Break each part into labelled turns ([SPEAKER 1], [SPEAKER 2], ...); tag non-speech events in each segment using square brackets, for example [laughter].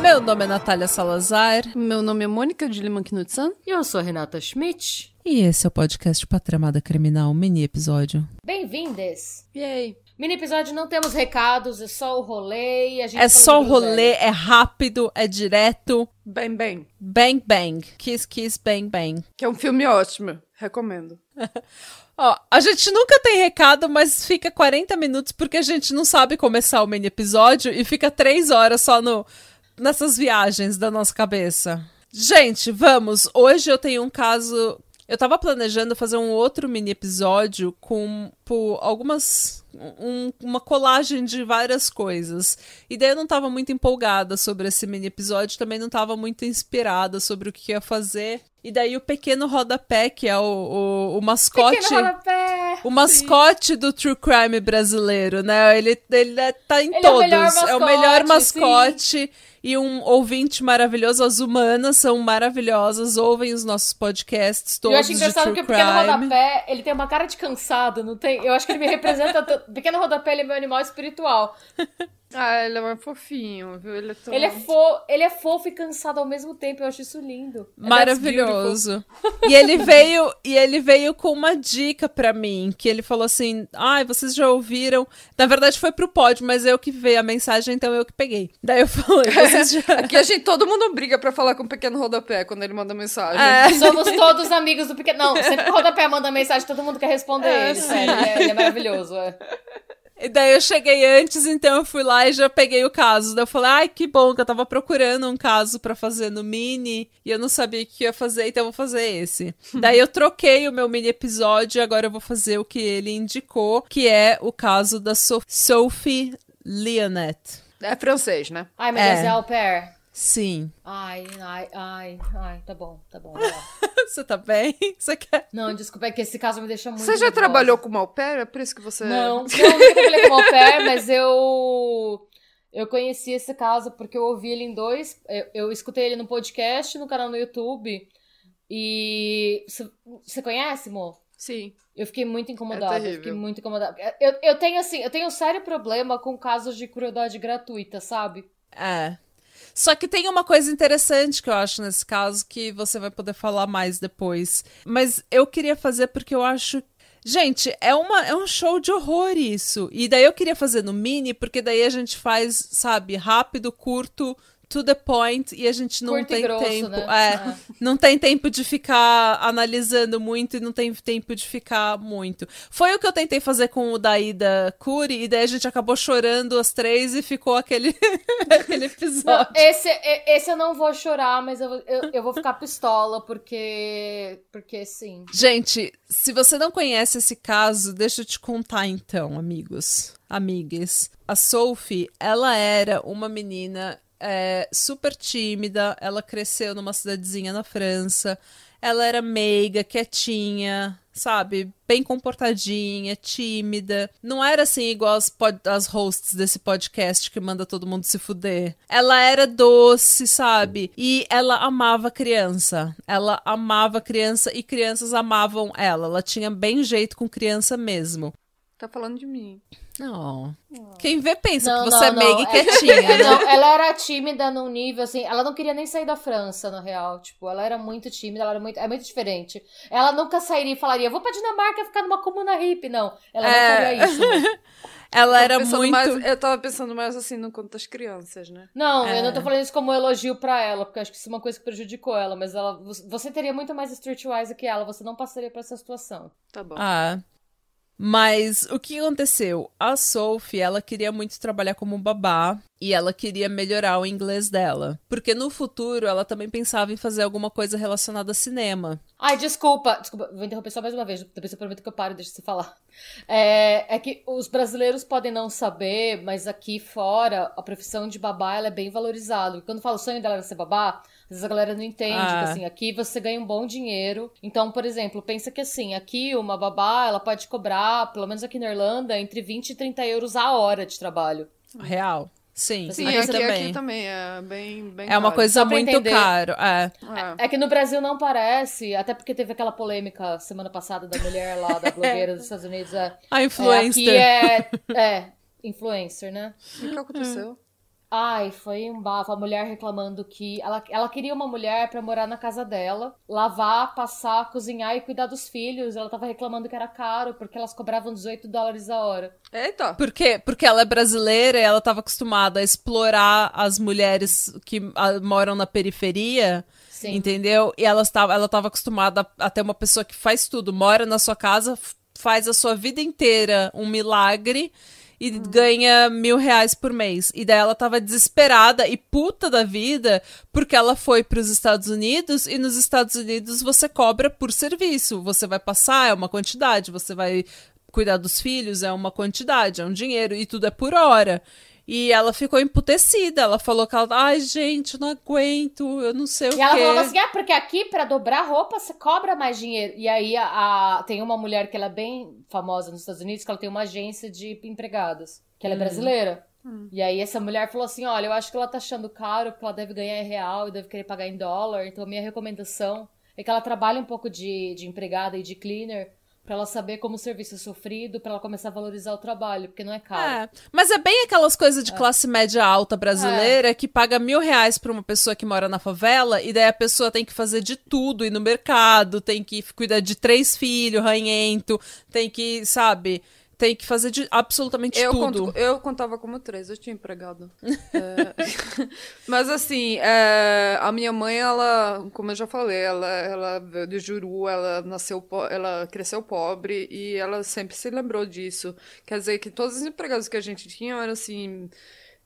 [SPEAKER 1] Meu nome é Natália Salazar.
[SPEAKER 2] Meu nome é Mônica de Lima Knudsen.
[SPEAKER 3] E eu sou a Renata Schmidt.
[SPEAKER 1] E esse é o podcast Patramada Criminal, mini episódio.
[SPEAKER 3] Bem-vindes!
[SPEAKER 2] Yay!
[SPEAKER 3] Mini episódio não temos recados, é só o rolê a gente
[SPEAKER 1] É só o rolê, é rápido, é direto.
[SPEAKER 2] Bem, bem.
[SPEAKER 1] Bang, bang. Kiss, kiss, bang, bang.
[SPEAKER 2] Que é um filme ótimo. Recomendo. [laughs]
[SPEAKER 1] Ó, a gente nunca tem recado, mas fica 40 minutos porque a gente não sabe começar o mini episódio e fica 3 horas só no, nessas viagens da nossa cabeça. Gente, vamos. Hoje eu tenho um caso. Eu tava planejando fazer um outro mini episódio com por algumas. um- uma colagem de várias coisas. E daí eu não tava muito empolgada sobre esse mini episódio, também não tava muito inspirada sobre o que ia fazer. E daí o pequeno rodapé, que é o, o, o mascote.
[SPEAKER 3] Rodapé!
[SPEAKER 1] O mascote do True Crime brasileiro, né? Ele, ele é- tá em
[SPEAKER 3] Ele é o
[SPEAKER 1] todos.
[SPEAKER 3] melhor
[SPEAKER 1] É o melhor
[SPEAKER 3] mascote,
[SPEAKER 1] mascote. E um ouvinte maravilhoso. As humanas são maravilhosas. Ouvem os nossos podcasts todos
[SPEAKER 3] eu acho engraçado que o Pequeno
[SPEAKER 1] Crime.
[SPEAKER 3] Rodapé, ele tem uma cara de cansado, não tem? Eu acho que ele me representa... [laughs] Pequeno Rodapé, ele é meu animal espiritual.
[SPEAKER 2] Ah, ele é mais fofinho, viu? Ele é tão...
[SPEAKER 3] Ele é, fo... ele é fofo e cansado ao mesmo tempo, eu acho isso lindo.
[SPEAKER 1] Maravilhoso. E ele veio e ele veio com uma dica pra mim, que ele falou assim: "Ai, vocês já ouviram?" Na verdade foi pro pod, mas eu que veio a mensagem, então eu que peguei. Daí eu falei: "Vocês já
[SPEAKER 2] Aqui a gente, todo mundo briga pra falar com o pequeno rodapé quando ele manda mensagem.
[SPEAKER 1] É. [laughs]
[SPEAKER 3] Somos todos amigos do Pequeno... Não, sempre que o Rodapé manda mensagem, todo mundo quer responder
[SPEAKER 2] É,
[SPEAKER 3] ele,
[SPEAKER 2] sim.
[SPEAKER 3] sério. Ele é, ele é maravilhoso, é.
[SPEAKER 1] E daí eu cheguei antes, então eu fui lá e já peguei o caso. Daí eu falei, ai, que bom, que eu tava procurando um caso pra fazer no mini e eu não sabia o que ia fazer, então eu vou fazer esse. [laughs] daí eu troquei o meu mini episódio e agora eu vou fazer o que ele indicou, que é o caso da so Sophie Leonette.
[SPEAKER 2] É francês, né?
[SPEAKER 3] Ai, meu
[SPEAKER 1] É.
[SPEAKER 3] Deus, é au pair.
[SPEAKER 1] Sim.
[SPEAKER 3] Ai, ai, ai, ai, tá bom, tá bom. [laughs]
[SPEAKER 1] Você tá bem? Você quer?
[SPEAKER 3] Não, desculpa, é que esse caso me deixa muito
[SPEAKER 2] Você já
[SPEAKER 3] nervosa.
[SPEAKER 2] trabalhou com pair? É por isso que você...
[SPEAKER 3] Não, [laughs] não, nunca trabalhei como au pair, mas eu... Eu conheci esse caso porque eu ouvi ele em dois... Eu, eu escutei ele no podcast, no canal no YouTube. E... Você- conhece, Mo?
[SPEAKER 2] Sim.
[SPEAKER 3] Eu fiquei muito incomodada, eu
[SPEAKER 2] terrível.
[SPEAKER 3] fiquei muito incomodada. Eu, eu tenho, assim, eu tenho um sério problema com casos de crueldade gratuita, sabe?
[SPEAKER 1] É. Só que tem uma coisa interessante que eu acho nesse caso que você vai poder falar mais depois. Mas eu queria fazer porque eu acho. Gente, é, uma, é um show de horror isso. E daí eu queria fazer no mini, porque daí a gente faz, sabe, rápido, curto, to the point, e a gente não
[SPEAKER 3] Curto
[SPEAKER 1] tem
[SPEAKER 3] grosso,
[SPEAKER 1] tempo.
[SPEAKER 3] né?
[SPEAKER 1] É,
[SPEAKER 3] Ah.
[SPEAKER 1] não tem tempo de ficar analisando muito e não tem tempo de ficar muito. Foi o que eu tentei fazer com o da Ida Curi, e daí a gente acabou chorando as três e ficou aquele, [laughs] aquele
[SPEAKER 3] Não,
[SPEAKER 1] episódio.
[SPEAKER 3] esse, e- esse eu não vou chorar, mas eu, vou- eu, eu vou ficar pistola, porque. Porque sim.
[SPEAKER 1] Gente, se você não conhece esse caso, deixa eu te contar então, amigos, amigas. A Sophie, ela era uma menina é, super tímida, ela cresceu numa cidadezinha na França, ela era meiga, quietinha, sabe? Bem comportadinha, tímida. Não era assim igual as, as hosts desse podcast que manda todo mundo se fuder. Ela era doce, sabe? E ela amava criança. Ela amava criança e crianças amavam ela. Ela tinha bem jeito com criança mesmo.
[SPEAKER 2] Tá falando de mim.
[SPEAKER 1] Não. Quem vê pensa
[SPEAKER 3] Não,
[SPEAKER 1] que você é
[SPEAKER 3] não.
[SPEAKER 1] meiga e
[SPEAKER 3] É-
[SPEAKER 1] quietinha?
[SPEAKER 3] Não, ela era tímida num nível assim. Ela não queria nem sair da França, no real. Tipo, ela era muito tímida, ela era muito. É muito diferente. Ela nunca sairia e falaria, vou pra Dinamarca ficar numa comuna hippie. Não. Ela não
[SPEAKER 1] É.
[SPEAKER 3] faria isso. né? [laughs]
[SPEAKER 1] Ela era muito.
[SPEAKER 2] mais- eu tava pensando mais assim no conto das crianças, né?
[SPEAKER 3] Não,
[SPEAKER 1] É.
[SPEAKER 3] eu não tô falando isso como um elogio pra ela, porque eu acho que isso é uma coisa que prejudicou ela, mas ela. Você teria muito mais streetwise que ela, você não passaria por essa situação.
[SPEAKER 2] Tá bom.
[SPEAKER 1] Ah. Mas o que aconteceu? A Sophie, ela queria muito trabalhar como babá e ela queria melhorar o inglês dela. Porque no futuro ela também pensava em fazer alguma coisa relacionada a cinema.
[SPEAKER 3] Ai, desculpa, desculpa, vou interromper só mais uma vez, depois eu prometo que eu paro deixo você falar. É, é que os brasileiros podem não saber, mas aqui fora a profissão de babá ela é bem valorizada. Quando fala o sonho dela era ser babá, Às vezes a galera não entende
[SPEAKER 1] Ah.
[SPEAKER 3] que, assim, aqui você ganha um bom dinheiro. Então, por exemplo, pensa que, assim, aqui uma babá, ela pode cobrar, pelo menos aqui na Irlanda, entre 20 e 30 euros a hora de trabalho.
[SPEAKER 1] Real. Sim,
[SPEAKER 2] Sim,
[SPEAKER 1] aqui,
[SPEAKER 2] aqui,
[SPEAKER 1] também.
[SPEAKER 2] aqui também é bem, bem
[SPEAKER 1] É uma
[SPEAKER 2] caro.
[SPEAKER 1] coisa
[SPEAKER 3] Só pra
[SPEAKER 1] muito
[SPEAKER 3] entender.
[SPEAKER 1] caro. É.
[SPEAKER 2] É.
[SPEAKER 3] É que no Brasil não parece, até porque teve aquela polêmica semana passada da mulher lá, da [laughs] blogueira dos Estados Unidos. É,
[SPEAKER 1] A
[SPEAKER 3] é,
[SPEAKER 1] influencer.
[SPEAKER 3] aqui é, é, influencer, né?
[SPEAKER 2] O que aconteceu?
[SPEAKER 3] Ai, foi um bafo. A mulher reclamando que ela, ela queria uma mulher pra morar na casa dela, lavar, passar, cozinhar e cuidar dos filhos. Ela tava reclamando que era caro, porque elas cobravam 18 dólares a hora.
[SPEAKER 2] Eita!
[SPEAKER 1] Por quê? Porque ela é brasileira e ela estava acostumada a explorar as mulheres que moram na periferia,
[SPEAKER 3] Sim.
[SPEAKER 1] entendeu? E ela estava ela estava acostumada a ter uma pessoa que faz tudo, mora na sua casa, faz a sua vida inteira um milagre e ganha mil reais por mês. E daí ela tava desesperada e puta da vida porque ela foi para os Estados Unidos e nos Estados Unidos você cobra por serviço. Você vai passar, é uma quantidade, você vai cuidar dos filhos, é uma quantidade, é um dinheiro e tudo é por hora. E ela ficou emputecida. Ela falou que ela, ai, gente, eu não aguento, eu não sei o
[SPEAKER 3] E ela
[SPEAKER 1] quê.
[SPEAKER 3] falava assim: ah, porque aqui pra dobrar roupa você cobra mais dinheiro. E aí a, a- tem uma mulher que ela é bem famosa nos Estados Unidos, que ela tem uma agência de empregadas, que ela é brasileira. E aí essa mulher falou assim: olha, eu acho que ela tá achando caro, porque ela deve ganhar em real e deve querer pagar em dólar. Então a minha recomendação é que ela trabalhe um pouco de, de empregada e de cleaner. Pra ela saber como o serviço é sofrido, pra ela começar a valorizar o trabalho, porque não é caro.
[SPEAKER 1] É, mas é bem aquelas coisas de classe média alta brasileira que paga mil reais pra uma pessoa que mora na favela e daí a pessoa tem que fazer de tudo, ir no mercado, tem que cuidar de três filhos, ranhento, tem que, sabe, tem que fazer de absolutamente
[SPEAKER 2] Eu,
[SPEAKER 1] tudo.
[SPEAKER 2] conto, eu contava como três, eu tinha empregado. [laughs] É, [laughs] Mas assim, é, a minha mãe, ela, como eu já falei, ela, ela veio de Juru, ela nasceu, ela cresceu pobre e ela sempre se lembrou disso. Quer dizer que todos os empregados que a gente tinha eram assim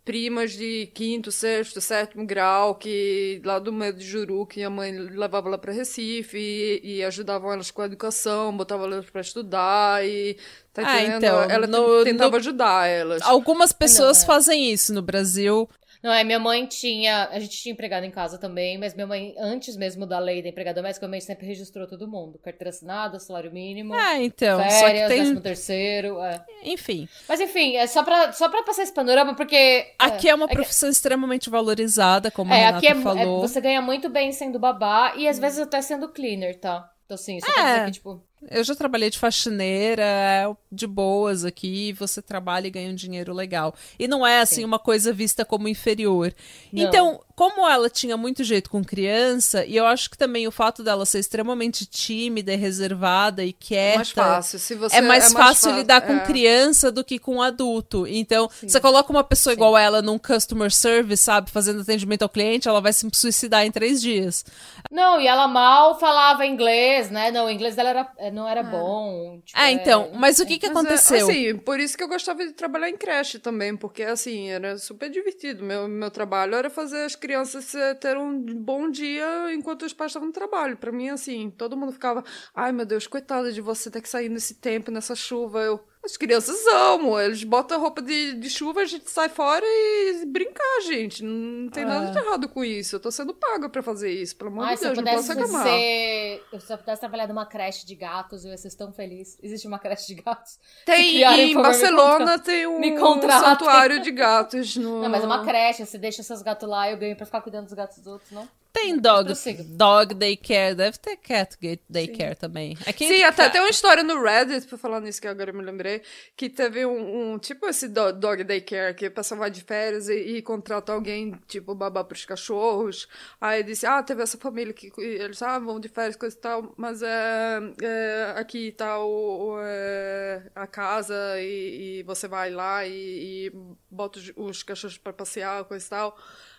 [SPEAKER 2] primas de quinto, sexto, sétimo grau, que lá do meio de Juru, que a mãe levava lá para Recife e, e ajudavam elas com a educação, botava elas para estudar e tá
[SPEAKER 1] Ah,
[SPEAKER 2] entendendo?
[SPEAKER 1] então,
[SPEAKER 2] Ela
[SPEAKER 1] no-
[SPEAKER 2] tentava
[SPEAKER 1] no-
[SPEAKER 2] ajudar elas.
[SPEAKER 1] Algumas pessoas
[SPEAKER 3] Não, é.
[SPEAKER 1] fazem isso no Brasil.
[SPEAKER 3] Não, é, minha mãe tinha. A gente tinha empregado em casa também, mas minha mãe, antes mesmo da lei da empregada doméstica, minha mãe sempre registrou todo mundo. Carteira assinada, salário mínimo,
[SPEAKER 1] É, então, só que
[SPEAKER 3] férias,
[SPEAKER 1] tem,
[SPEAKER 3] décimo terceiro. É.
[SPEAKER 1] enfim,
[SPEAKER 3] Mas enfim, é só pra, só pra passar esse panorama, porque.
[SPEAKER 1] aqui é uma
[SPEAKER 3] que-
[SPEAKER 1] profissão extremamente valorizada, como a
[SPEAKER 3] É,
[SPEAKER 1] Renata
[SPEAKER 3] aqui é, é-
[SPEAKER 1] falou.
[SPEAKER 3] você ganha muito bem sendo babá e às vezes até sendo cleaner, tá? Então, assim, só pra
[SPEAKER 1] É.
[SPEAKER 3] dizer que, tipo.
[SPEAKER 1] Eu já trabalhei de faxineira, é de boas aqui, você trabalha e ganha um dinheiro legal. E não é assim
[SPEAKER 3] Sim.
[SPEAKER 1] uma coisa vista como inferior.
[SPEAKER 3] Não.
[SPEAKER 1] Então, como ela tinha muito jeito com criança, e eu acho que também o fato dela ser extremamente tímida e reservada e
[SPEAKER 2] É
[SPEAKER 1] quieta.
[SPEAKER 2] mais fácil. Se você,
[SPEAKER 1] É mais fácil
[SPEAKER 2] fa-
[SPEAKER 1] lidar com
[SPEAKER 2] é.
[SPEAKER 1] criança do que com adulto. Então, você coloca uma pessoa igual ela num customer service, sabe, fazendo atendimento ao cliente, ela vai se suicidar em três dias.
[SPEAKER 3] Não, e ela mal falava inglês, né? Não, o inglês dela era, é, não era bom. tipo,
[SPEAKER 1] Ah,
[SPEAKER 3] é-
[SPEAKER 1] então, mas o que, que
[SPEAKER 2] Mas, é,
[SPEAKER 1] aconteceu?
[SPEAKER 2] assim, por isso que eu gostava de trabalhar em creche também, porque assim, era super divertido. Meu, meu trabalho era fazer as crianças eh, ter um bom dia enquanto os pais estavam no trabalho. Pra mim, assim, todo mundo ficava, ai meu Deus, coitada de você ter que sair nesse tempo, nessa chuva. Eu, as crianças amam, eles botam roupa de, de chuva, a gente sai fora e brincar, gente. Não tem nada de errado com isso. Eu tô sendo paga pra fazer isso, pelo amor
[SPEAKER 3] Ai,
[SPEAKER 2] de Deus, não posso reclamar.
[SPEAKER 3] ser. Eu, se eu pudesse trabalhar numa creche de gatos, eu ia ser tão feliz. Existe uma creche de gatos?
[SPEAKER 2] Tem, em
[SPEAKER 3] favor,
[SPEAKER 2] Barcelona tem um
[SPEAKER 3] contratem.
[SPEAKER 2] santuário de gatos [laughs] no...
[SPEAKER 3] Não, mas é uma creche, você deixa seus gatos lá e eu ganho pra ficar cuidando dos gatos dos outros, não?
[SPEAKER 1] Tem dog, dog daycare, deve ter cat daycare também. É
[SPEAKER 2] Sim, até tem uma história no Reddit, pra falar nisso que agora eu me lembrei, que teve um, um- tipo esse do- dog daycare, que a pessoa vai de férias e, e contrata alguém, tipo, babá pros cachorros. Aí disse, ah, teve essa família que eles ah, vão de férias, coisa e tal, mas é, é, aqui tá o, o, é, a casa e, e você vai lá e, e bota os, os cachorros pra passear, coisa e tal.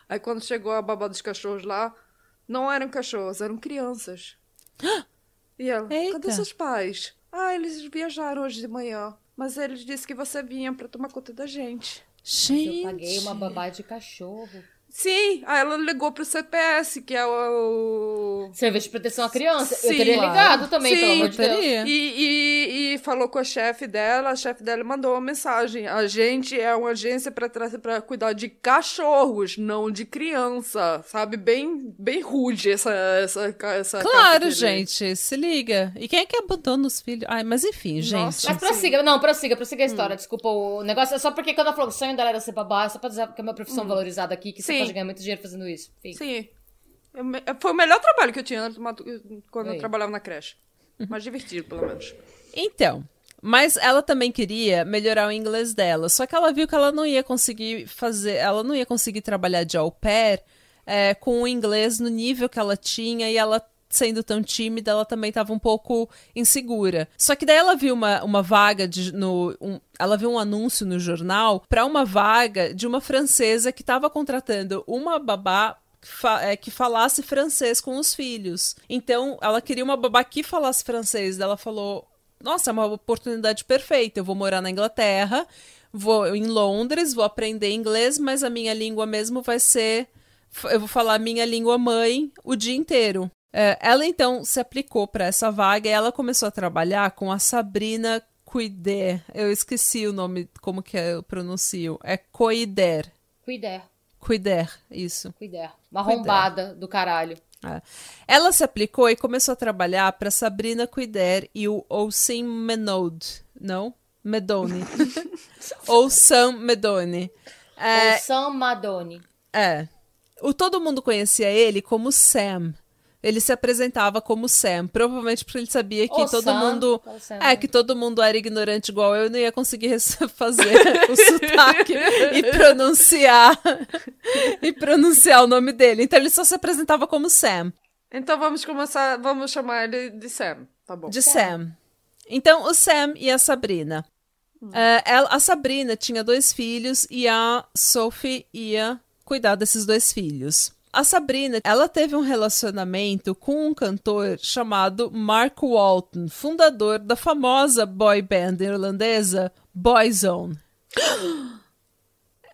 [SPEAKER 2] Aí quando chegou a babá dos cachorros lá, não eram cachorros, eram crianças. [gasps] E ela,
[SPEAKER 1] Eita.
[SPEAKER 2] cadê seus pais? Ah, eles viajaram hoje de manhã. Mas eles disseram que você vinha pra tomar conta da gente.
[SPEAKER 1] Gente.
[SPEAKER 3] Eu paguei uma babá de cachorro.
[SPEAKER 2] Sim, aí ela ligou pro CPS, que é o.
[SPEAKER 3] Serviço de proteção à criança.
[SPEAKER 2] Sim,
[SPEAKER 3] eu teria
[SPEAKER 1] claro.
[SPEAKER 3] ligado também,
[SPEAKER 2] Sim,
[SPEAKER 3] pelo amor de Deus.
[SPEAKER 1] Teria.
[SPEAKER 2] E, e, e falou com a chefe dela, a chefe dela mandou uma mensagem. A gente é uma agência pra cuidar de cachorros, não de criança. Sabe? Bem, bem rude essa, essa, essa
[SPEAKER 1] Claro, gente, se liga. E quem é que abandona os filhos? Ai, mas enfim, gente.
[SPEAKER 2] Nossa.
[SPEAKER 3] Mas prossiga, não, prossiga, prossiga a história. Desculpa, o negócio é só porque quando ela falou que o sonho dela era ser babá, é só pra dizer que é uma profissão valorizada aqui, que você
[SPEAKER 2] Sim.
[SPEAKER 3] pode ganhar muito dinheiro fazendo isso. Enfim.
[SPEAKER 2] Sim. Eu me- Foi o melhor trabalho que eu tinha quando eu
[SPEAKER 3] Aí.
[SPEAKER 2] trabalhava na creche. Mais divertido, pelo menos.
[SPEAKER 1] Então, mas ela também queria melhorar o inglês dela, só que ela viu que ela não ia conseguir fazer, ela não ia conseguir trabalhar de au pair é, com o inglês no nível que ela tinha e ela sendo tão tímida, ela também estava um pouco insegura. Só que daí ela viu uma, uma vaga de, no um- ela viu um anúncio no jornal para uma vaga de uma francesa que estava contratando uma babá é, que falasse francês com os filhos. Então, ela queria uma babá que falasse francês. Ela falou: Nossa, é uma oportunidade perfeita. Eu vou morar na Inglaterra, vou em Londres, vou aprender inglês, mas a minha língua mesmo vai ser. Eu vou falar a minha língua mãe o dia inteiro. É, ela então se aplicou para essa vaga e ela começou a trabalhar com a Sabrina Cuider. Eu esqueci o nome, como que eu pronuncio. É Coider.
[SPEAKER 3] Cuidar,
[SPEAKER 1] Cuider, isso.
[SPEAKER 3] cuidar. Uma arrombada do caralho.
[SPEAKER 1] É. Ela se aplicou e começou a trabalhar para Sabrina Cuider e o Ousim Menode. Não? Medone. [laughs] Ou Sam Medone. É,
[SPEAKER 3] O Sam Madoni.
[SPEAKER 1] é. O todo mundo conhecia ele como Sam. Ele se apresentava como Sam, provavelmente porque ele sabia que
[SPEAKER 3] Ô,
[SPEAKER 1] todo
[SPEAKER 3] Sam.
[SPEAKER 1] mundo.
[SPEAKER 3] Sam.
[SPEAKER 1] É, que todo mundo era ignorante igual eu e não ia conseguir [laughs] fazer o sotaque e [laughs] pronunciar [laughs] e pronunciar o nome dele. Então ele só se apresentava como Sam.
[SPEAKER 2] Então vamos começar, vamos chamar ele de Sam, tá bom?
[SPEAKER 1] De Sam. Então, o Sam e a Sabrina. É, ela- a Sabrina tinha dois filhos e a Sophie ia cuidar desses dois filhos. A Sabrina, ela teve um relacionamento com um cantor chamado Mark Walton, fundador da famosa boy band irlandesa Boyzone. [gasps]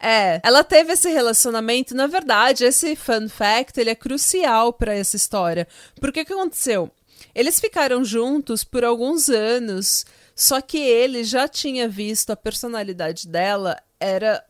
[SPEAKER 1] É, ela teve esse relacionamento, na verdade, esse fun fact, ele é crucial para essa história. Porque o que aconteceu? Eles ficaram juntos por alguns anos, só que ele já tinha visto a personalidade dela era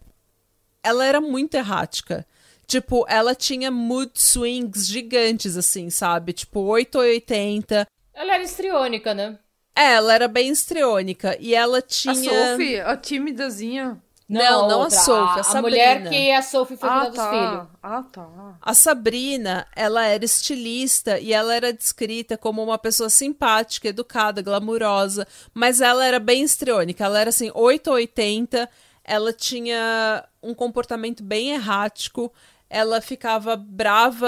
[SPEAKER 1] ela era muito errática. Tipo, ela tinha mood swings gigantes assim, sabe? Tipo, 8 ou 80.
[SPEAKER 3] Ela era histriônica, né?
[SPEAKER 1] É, ela era bem histriônica e ela tinha
[SPEAKER 2] A Sophie, a timidazinha.
[SPEAKER 1] Não, não a
[SPEAKER 3] outra.
[SPEAKER 1] Sophie, a
[SPEAKER 3] a
[SPEAKER 1] Sabrina.
[SPEAKER 3] mulher que a Sophie foi
[SPEAKER 2] Ah,
[SPEAKER 3] cuidar dos
[SPEAKER 2] tá.
[SPEAKER 3] filhos.
[SPEAKER 2] Ah, tá.
[SPEAKER 1] A Sabrina, ela era estilista e ela era descrita como uma pessoa simpática, educada, glamurosa, mas ela era bem histriônica. Ela era assim, 8 ou 80, ela tinha um comportamento bem errático, ela ficava brava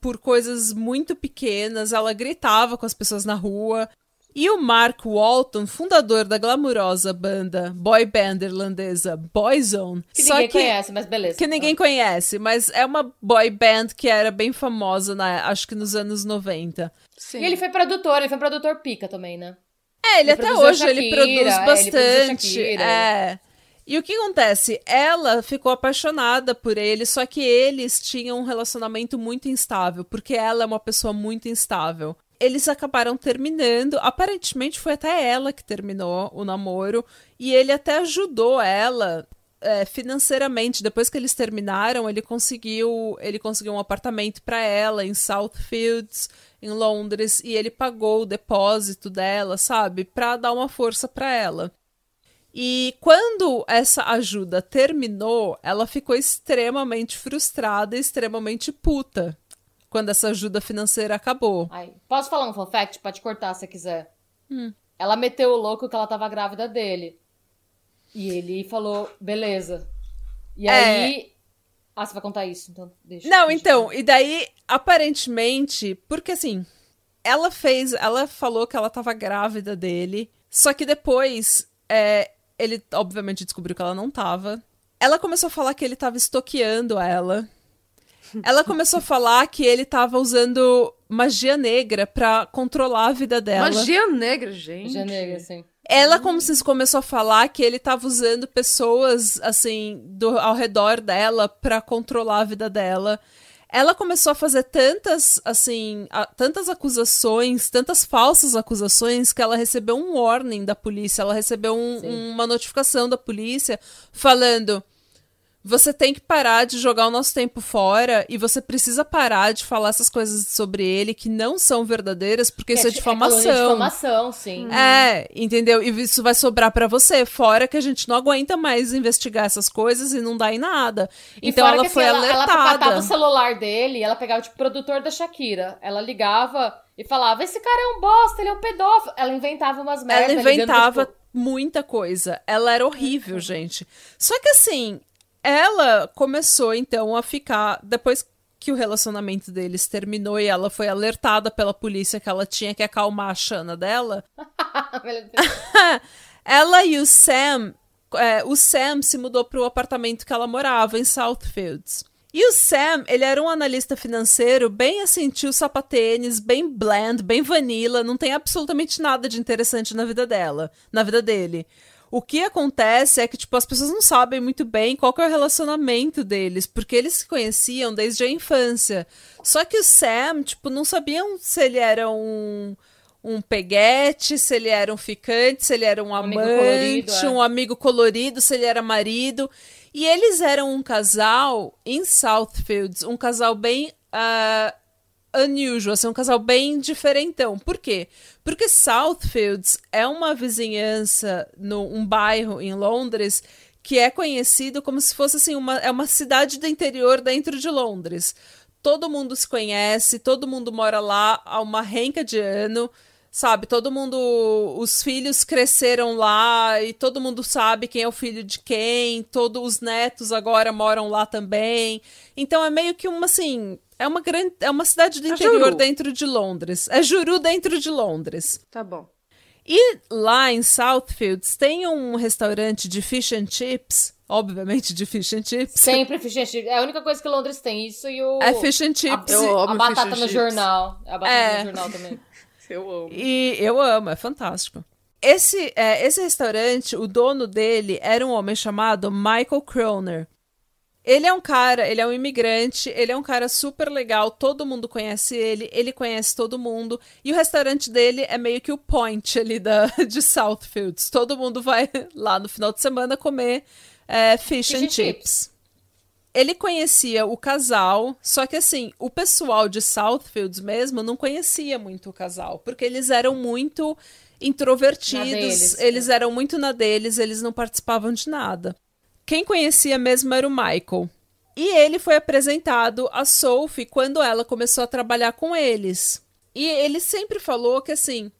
[SPEAKER 1] por coisas muito pequenas, ela gritava com as pessoas na rua. E o Mark Walton, fundador da glamurosa banda boy band irlandesa Boyzone,
[SPEAKER 3] Que
[SPEAKER 1] só
[SPEAKER 3] ninguém
[SPEAKER 1] que
[SPEAKER 3] conhece, mas beleza.
[SPEAKER 1] que ninguém conhece, mas é uma boy band que era bem famosa, na, acho que nos anos 90.
[SPEAKER 2] Sim.
[SPEAKER 3] E ele foi produtor, ele foi produtor pica também, né?
[SPEAKER 1] É, ele,
[SPEAKER 3] Ele
[SPEAKER 1] até hoje ele
[SPEAKER 3] Shakira,
[SPEAKER 1] produz
[SPEAKER 3] é, ele produziu a
[SPEAKER 1] bastante.
[SPEAKER 3] Shakira.
[SPEAKER 1] é. E o que acontece? Ela ficou apaixonada por ele, só que eles tinham um relacionamento muito instável, porque ela é uma pessoa muito instável. Eles acabaram terminando, aparentemente foi até ela que terminou o namoro, e ele até ajudou ela é, financeiramente. Depois que eles terminaram, ele conseguiu, ele conseguiu um apartamento para ela em Southfields, em Londres, e ele pagou o depósito dela, sabe, para dar uma força para ela. E quando essa ajuda terminou, ela ficou extremamente frustrada e extremamente puta quando essa ajuda financeira acabou.
[SPEAKER 3] Ai, posso falar um fun fact? Pode cortar se quiser.
[SPEAKER 1] Hum.
[SPEAKER 3] Ela meteu o louco que ela tava grávida dele. E ele falou, beleza. E
[SPEAKER 1] É.
[SPEAKER 3] aí. Ah, você vai contar isso? Então deixa.
[SPEAKER 1] Não,
[SPEAKER 3] deixa.
[SPEAKER 1] então, e daí, aparentemente, porque assim, ela fez, ela falou que ela tava grávida dele, só que depois, é, ele obviamente descobriu que ela não tava. Ela começou a falar que ele tava estoqueando ela. Ela começou a falar que ele tava usando magia negra pra controlar a vida dela.
[SPEAKER 2] Magia negra, gente.
[SPEAKER 3] Magia negra, sim.
[SPEAKER 1] Ela como se começou a falar que ele tava usando pessoas assim do, ao redor dela pra controlar a vida dela. Ela começou a fazer tantas assim, a, tantas acusações, tantas falsas acusações que ela recebeu um warning da polícia, ela recebeu um, uma notificação da polícia falando você tem que parar de jogar o nosso tempo fora e você precisa parar de falar essas coisas sobre ele que não são verdadeiras, porque
[SPEAKER 3] É,
[SPEAKER 1] isso é
[SPEAKER 3] é
[SPEAKER 1] difamação.
[SPEAKER 3] calúnia de difamação, sim.
[SPEAKER 1] É, entendeu? E isso vai sobrar pra você. Fora que a gente não aguenta mais investigar essas coisas e não dá em nada.
[SPEAKER 3] E
[SPEAKER 1] então
[SPEAKER 3] fora
[SPEAKER 1] ela
[SPEAKER 3] que, assim,
[SPEAKER 1] foi
[SPEAKER 3] ela, Ela
[SPEAKER 1] alertada.
[SPEAKER 3] catava o celular dele, ela pegava, tipo, produtor da Shakira. Ela ligava e falava: Esse cara é um bosta, ele é um pedófilo. Ela inventava umas merdas.
[SPEAKER 1] ela
[SPEAKER 3] ligando,
[SPEAKER 1] inventava
[SPEAKER 3] tipo,
[SPEAKER 1] muita coisa. Ela era horrível, gente. Só que assim, ela começou então a ficar. Depois que o relacionamento deles terminou e ela foi alertada pela polícia que ela tinha que acalmar a Xana dela. [laughs] [laughs] Ela e o Sam. é, o Sam se mudou para o apartamento que ela morava, em Southfields. E o Sam, ele era um analista financeiro bem assim, tio sapatênis, bem bland, bem vanilla, não tem absolutamente nada de interessante na vida dela, na vida dele. O que acontece é que, tipo, as pessoas não sabem muito bem qual é o relacionamento deles, porque eles se conheciam desde a infância. Só que o Sam, tipo, não sabiam se ele era um, um peguete, se ele era um ficante, se ele era um,
[SPEAKER 3] amigo
[SPEAKER 1] amante,
[SPEAKER 3] colorido, é.
[SPEAKER 1] um amigo colorido, se ele era marido. E eles eram um casal em Southfields, um casal bem ah, unusual, assim, um casal bem diferentão. Por quê? Porque Southfields é uma vizinhança, no, um bairro em Londres, que é conhecido como se fosse assim, uma, é uma cidade do interior dentro de Londres. Todo mundo se conhece, todo mundo mora lá há uma renca de ano, sabe? Todo mundo, os filhos cresceram lá e todo mundo sabe quem é o filho de quem, todos os netos agora moram lá também. Então é meio que uma assim, é uma grande, é uma cidade do
[SPEAKER 2] É
[SPEAKER 1] interior
[SPEAKER 2] Juru.
[SPEAKER 1] dentro de Londres. É Juru dentro de Londres.
[SPEAKER 2] Tá bom.
[SPEAKER 1] E lá em Southfields tem um restaurante de fish and chips, obviamente de fish and chips.
[SPEAKER 3] Sempre fish and chips. É a única coisa que Londres tem. Isso e o.
[SPEAKER 1] É fish and chips.
[SPEAKER 3] A,
[SPEAKER 2] Eu
[SPEAKER 3] a
[SPEAKER 2] amo
[SPEAKER 3] batata
[SPEAKER 2] fish and
[SPEAKER 3] no
[SPEAKER 2] chips.
[SPEAKER 3] jornal. A batata
[SPEAKER 1] É.
[SPEAKER 3] no jornal também. [laughs]
[SPEAKER 2] Eu amo.
[SPEAKER 1] E eu amo, é fantástico. Esse, é, esse restaurante, o dono dele era um homem chamado Michael Croner. Ele é um cara, ele é um imigrante, ele é um cara super legal, todo mundo conhece ele, ele conhece todo mundo. E o restaurante dele é meio que o point ali da, [laughs] de Southfields. Todo mundo vai [laughs] lá no final de semana comer é, fish,
[SPEAKER 3] Fish
[SPEAKER 1] and
[SPEAKER 3] and
[SPEAKER 1] chips.
[SPEAKER 3] chips.
[SPEAKER 1] Ele conhecia o casal, só que assim, o pessoal de Southfields mesmo não conhecia muito o casal, porque eles eram muito introvertidos,
[SPEAKER 3] deles,
[SPEAKER 1] eles
[SPEAKER 3] é.
[SPEAKER 1] eram muito na deles, eles não participavam de nada. Quem conhecia mesmo era o Michael. E ele foi apresentado a Sophie quando ela começou a trabalhar com eles. E ele sempre falou que assim,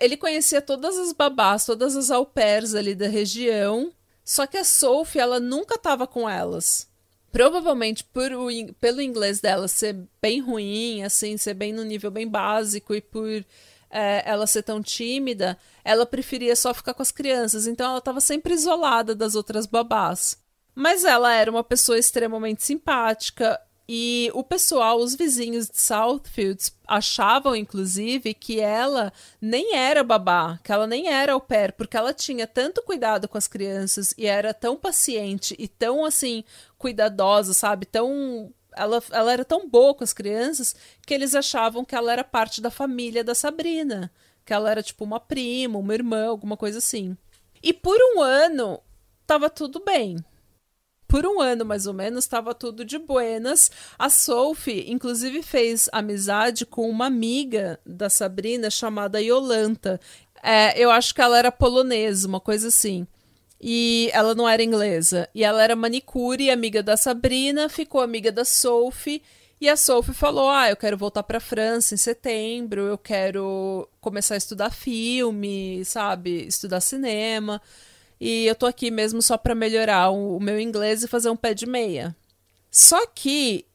[SPEAKER 1] ele conhecia todas as babás, todas as au pairs ali da região, só que a Sophie, ela nunca estava com elas. Provavelmente por o, pelo inglês dela ser bem ruim, assim, ser bem no nível bem básico e por é, ela ser tão tímida, ela preferia só ficar com as crianças. Então ela estava sempre isolada das outras babás. Mas ela era uma pessoa extremamente simpática e o pessoal, os vizinhos de Southfields, achavam inclusive que ela nem era babá, que ela nem era au pair, porque ela tinha tanto cuidado com as crianças e era tão paciente e tão assim cuidadosa, sabe? Tão ela, ela era tão boa com as crianças que eles achavam que ela era parte da família da Sabrina, que ela era tipo uma prima, uma irmã, alguma coisa assim. E por um ano tava tudo bem. Por um ano, mais ou menos, estava tudo de buenas. A Sophie, inclusive, fez amizade com uma amiga da Sabrina chamada Yolanta. É, eu acho que ela era polonesa, uma coisa assim. E ela não era inglesa. E ela era manicure, amiga da Sabrina, ficou amiga da Sophie. E a Sophie falou: Ah, eu quero voltar pra França em setembro, eu quero começar a estudar filme, sabe? Estudar cinema. E eu tô aqui mesmo só pra melhorar o, meu inglês e fazer um pé de meia. Só que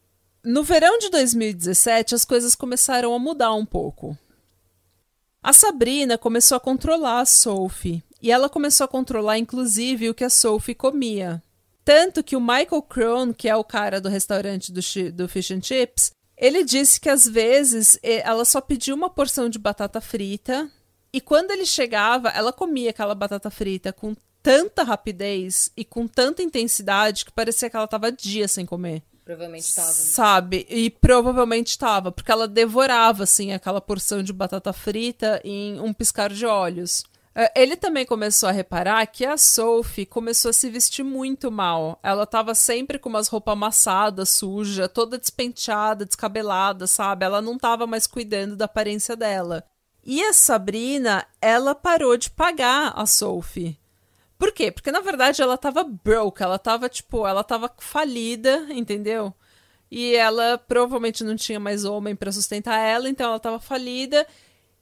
[SPEAKER 1] no verão de 2017 as coisas começaram a mudar um pouco. A Sabrina começou a controlar a Sophie. E ela começou a controlar, inclusive, o que a Sophie comia. Tanto que o Michael Crone, que é o cara do restaurante do, do Fish and Chips, Ele disse que às vezes ela só pedia uma porção de batata frita e quando ele chegava, ela comia aquela batata frita com tanta rapidez e com tanta intensidade que parecia que ela estava dias sem comer.
[SPEAKER 3] Provavelmente estava. Né?
[SPEAKER 1] Sabe? E provavelmente estava, porque ela devorava, assim, aquela porção de batata frita em um piscar de olhos. É, ele também começou a reparar que a Sophie começou a se vestir muito mal. Ela estava sempre com umas roupas amassadas, suja, toda despenteada, descabelada, sabe? Ela não estava mais cuidando da aparência dela. E a Sabrina, ela parou de pagar a Sophie. Por quê? Porque na verdade ela tava broke, ela tava tipo, ela tava falida, entendeu? E ela provavelmente não tinha mais homem para sustentar ela, então ela tava falida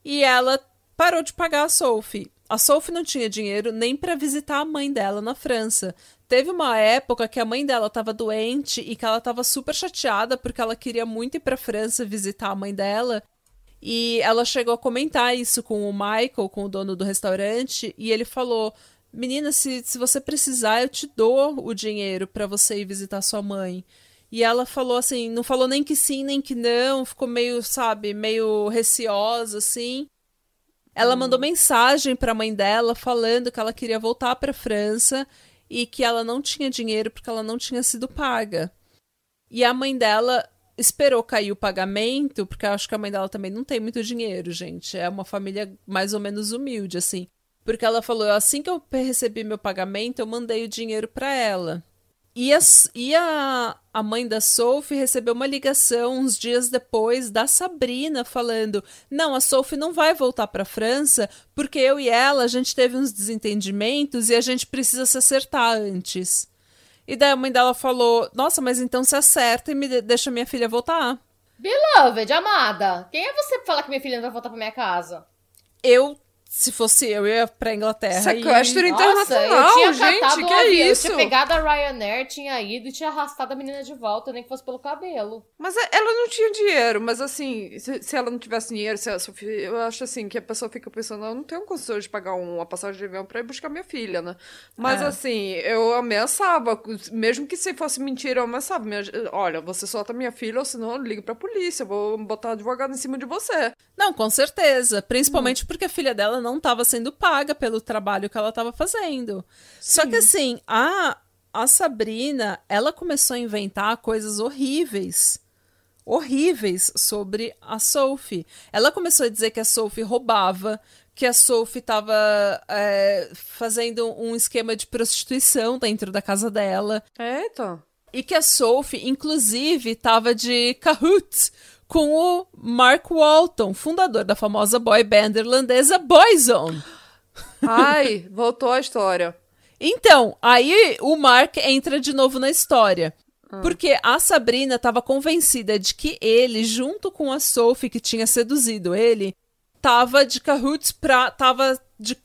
[SPEAKER 1] e ela parou de pagar a Sophie. A Sophie não tinha dinheiro nem para visitar a mãe dela na França. Teve uma época que a mãe dela estava doente e que ela estava super chateada porque ela queria muito ir para França visitar a mãe dela. E ela chegou a comentar isso com o Michael, com o dono do restaurante, e ele falou: menina, se, se você precisar, eu te dou o dinheiro para você ir visitar sua mãe. E ela falou assim, não falou nem que sim, nem que não, ficou meio, sabe, meio receosa, assim. Ela hum. mandou mensagem para a mãe dela falando que ela queria voltar para França e que ela não tinha dinheiro porque ela não tinha sido paga. E a mãe dela esperou cair o pagamento, porque eu acho que a mãe dela também não tem muito dinheiro, gente. É uma família mais ou menos humilde, assim. Porque ela falou: assim que eu recebi meu pagamento, eu mandei o dinheiro para ela. E, a, e a, a mãe da Sophie recebeu uma ligação uns dias depois da Sabrina falando: Não, a Sophie não vai voltar para a França porque eu e ela a gente teve uns desentendimentos e a gente precisa se acertar antes. E daí a mãe dela falou: Nossa, mas então se acerta e me de deixa minha filha voltar.
[SPEAKER 3] Beloved, amada, quem é você pra falar que minha filha não vai voltar pra minha casa?
[SPEAKER 1] Eu se fosse eu, eu ia pra Inglaterra.
[SPEAKER 2] Sequestro e... internacional, Nossa, eu tinha gente, que é isso?
[SPEAKER 3] Eu tinha pegado a Ryanair, tinha ido e tinha arrastado a menina de volta, nem que fosse pelo cabelo.
[SPEAKER 2] Mas é, ela não tinha dinheiro, mas assim, se, se ela não tivesse dinheiro, se ela, eu acho assim, que a pessoa fica pensando, eu não tenho condições de pagar uma passagem de avião pra ir buscar minha filha, né? Mas é. assim, eu ameaçava, mesmo que se fosse mentira, eu ameaçava, minha, olha, você solta minha filha, ou senão eu ligo pra polícia, eu vou botar advogado em cima de você.
[SPEAKER 1] Não, com certeza, principalmente hum. porque a filha dela não estava sendo paga pelo trabalho que ela estava fazendo. Sim. Só que assim, a, a Sabrina, ela começou a inventar coisas horríveis. Horríveis sobre a Sophie. Ela começou a dizer que a Sophie roubava, que a Sophie estava é, fazendo um esquema de prostituição dentro da casa dela.
[SPEAKER 2] Eita!
[SPEAKER 1] E que a Sophie, inclusive, estava de cahoots com o Mark Walton, fundador da famosa boy band irlandesa Boyzone.
[SPEAKER 2] Ai, voltou a história.
[SPEAKER 1] Então, aí o Mark entra de novo na história. Ah. Porque a Sabrina estava convencida de que ele, junto com a Sophie, que tinha seduzido ele, tava de cahoots pra. tava de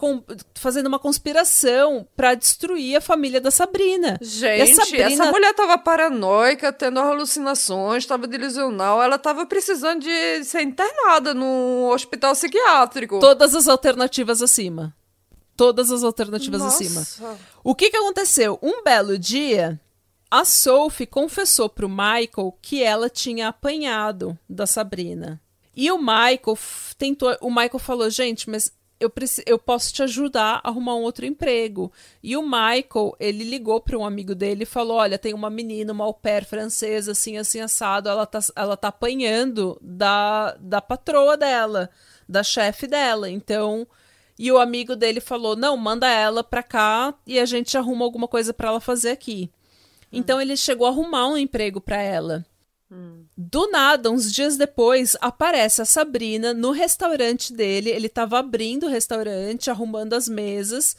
[SPEAKER 1] fazendo uma conspiração para destruir a família da Sabrina.
[SPEAKER 2] Gente, Sabrina... essa mulher tava paranoica, tendo alucinações, tava delusional, ela tava precisando de ser internada num hospital psiquiátrico.
[SPEAKER 1] Todas as alternativas acima. Todas as alternativas Nossa. acima. O que que aconteceu? Um belo dia, a Sophie confessou pro Michael que ela tinha apanhado da Sabrina. E o Michael tentou. O Michael falou, gente, mas eu, preciso, eu posso te ajudar a arrumar um outro emprego. E o Michael, ele ligou para um amigo dele e falou: Olha, tem uma menina, uma au pair francesa, assim, assim, assado. Ela tá, ela tá apanhando da, da patroa dela, da chefe dela. Então. E o amigo dele falou: Não, manda ela pra cá e a gente arruma alguma coisa para ela fazer aqui. Então ele chegou a arrumar um emprego para ela. Do nada, uns dias depois, aparece a Sabrina no restaurante dele. Ele estava abrindo o restaurante, arrumando as mesas.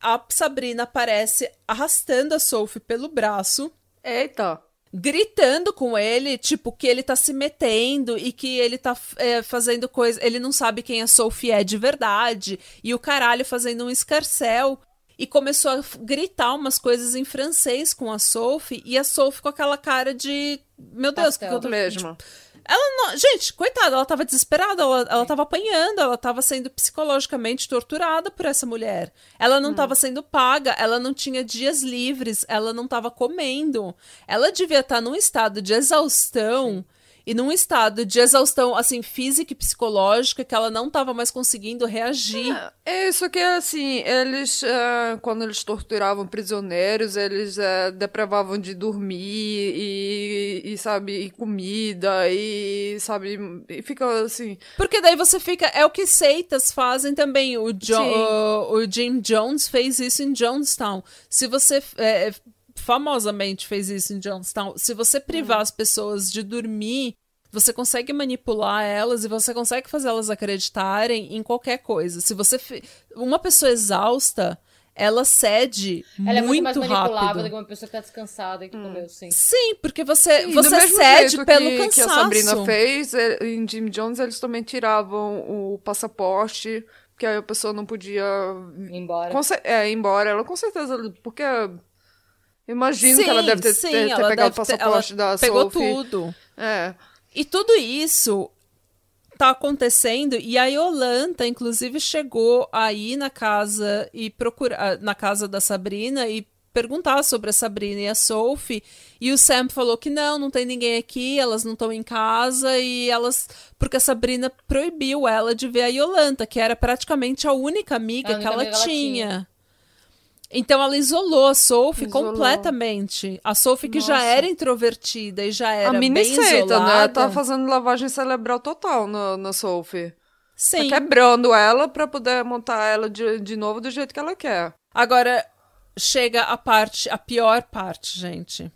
[SPEAKER 1] A Sabrina aparece arrastando a Sophie pelo braço.
[SPEAKER 2] Eita!
[SPEAKER 1] Gritando com ele, tipo, que ele tá se metendo e que ele tá é, fazendo coisa. Ele não sabe quem a Sophie é de verdade. E o caralho fazendo um escarcel e começou a gritar umas coisas em francês com a Sophie e a Sophie com aquela cara de meu Deus, que eu tô
[SPEAKER 2] mesmo. Tipo,
[SPEAKER 1] ela não, gente, coitada, ela tava desesperada, ela, ela tava apanhando, ela tava sendo psicologicamente torturada por essa mulher. Ela não hum. tava sendo paga, ela não tinha dias livres, ela não tava comendo. Ela devia estar tá num estado de exaustão. E num estado de exaustão, assim, física e psicológica, que ela não estava mais conseguindo reagir.
[SPEAKER 2] É, isso que, assim, eles, uh, quando eles torturavam prisioneiros, eles uh, depravavam de dormir e, e, sabe, e comida e, sabe, e fica assim...
[SPEAKER 1] Porque daí você fica, é o que seitas fazem também, o, jo o, o Jim Jones fez isso em Jonestown. Se você... É, famosamente fez isso em Jonestown. Se você privar hum. as pessoas de dormir, você consegue manipular elas e você consegue fazer elas acreditarem em qualquer coisa. Se você. Uma pessoa exausta, ela cede ela é muito, mais manipulável
[SPEAKER 3] do que uma pessoa que tá descansada e que hum. comeu, sim.
[SPEAKER 1] Sim, porque você, sim, você cede pelo
[SPEAKER 2] que,
[SPEAKER 1] cansaço.
[SPEAKER 2] que a Sabrina fez, é, em Jim Jones eles também tiravam o passaporte, que aí a pessoa não podia...
[SPEAKER 3] Ir embora.
[SPEAKER 2] É, ir embora. Ela com certeza... Porque Imagino sim, que ela deve ter, sim, ter, ter pegado o passaporte ter, da
[SPEAKER 1] pegou
[SPEAKER 2] Sophie.
[SPEAKER 1] Pegou tudo.
[SPEAKER 2] É.
[SPEAKER 1] E tudo isso tá acontecendo e a Yolanta inclusive chegou aí na casa e procurar na casa da Sabrina e perguntar sobre a Sabrina e a Sophie e o Sam falou que não, não tem ninguém aqui, elas não estão em casa e elas porque a Sabrina proibiu ela de ver a Yolanta, que era praticamente a única amiga a única que ela, amiga tinha. Ela tinha. Então ela isolou a Sophie isolou. completamente. A Sophie que Nossa. já era introvertida e já era a bem seita, né? isolada.
[SPEAKER 2] né? Tá fazendo lavagem cerebral total na, na Sophie.
[SPEAKER 1] Sim.
[SPEAKER 2] Tá quebrando ela para poder montar ela de, de novo do jeito que ela quer.
[SPEAKER 1] Agora chega a parte, a pior parte, gente.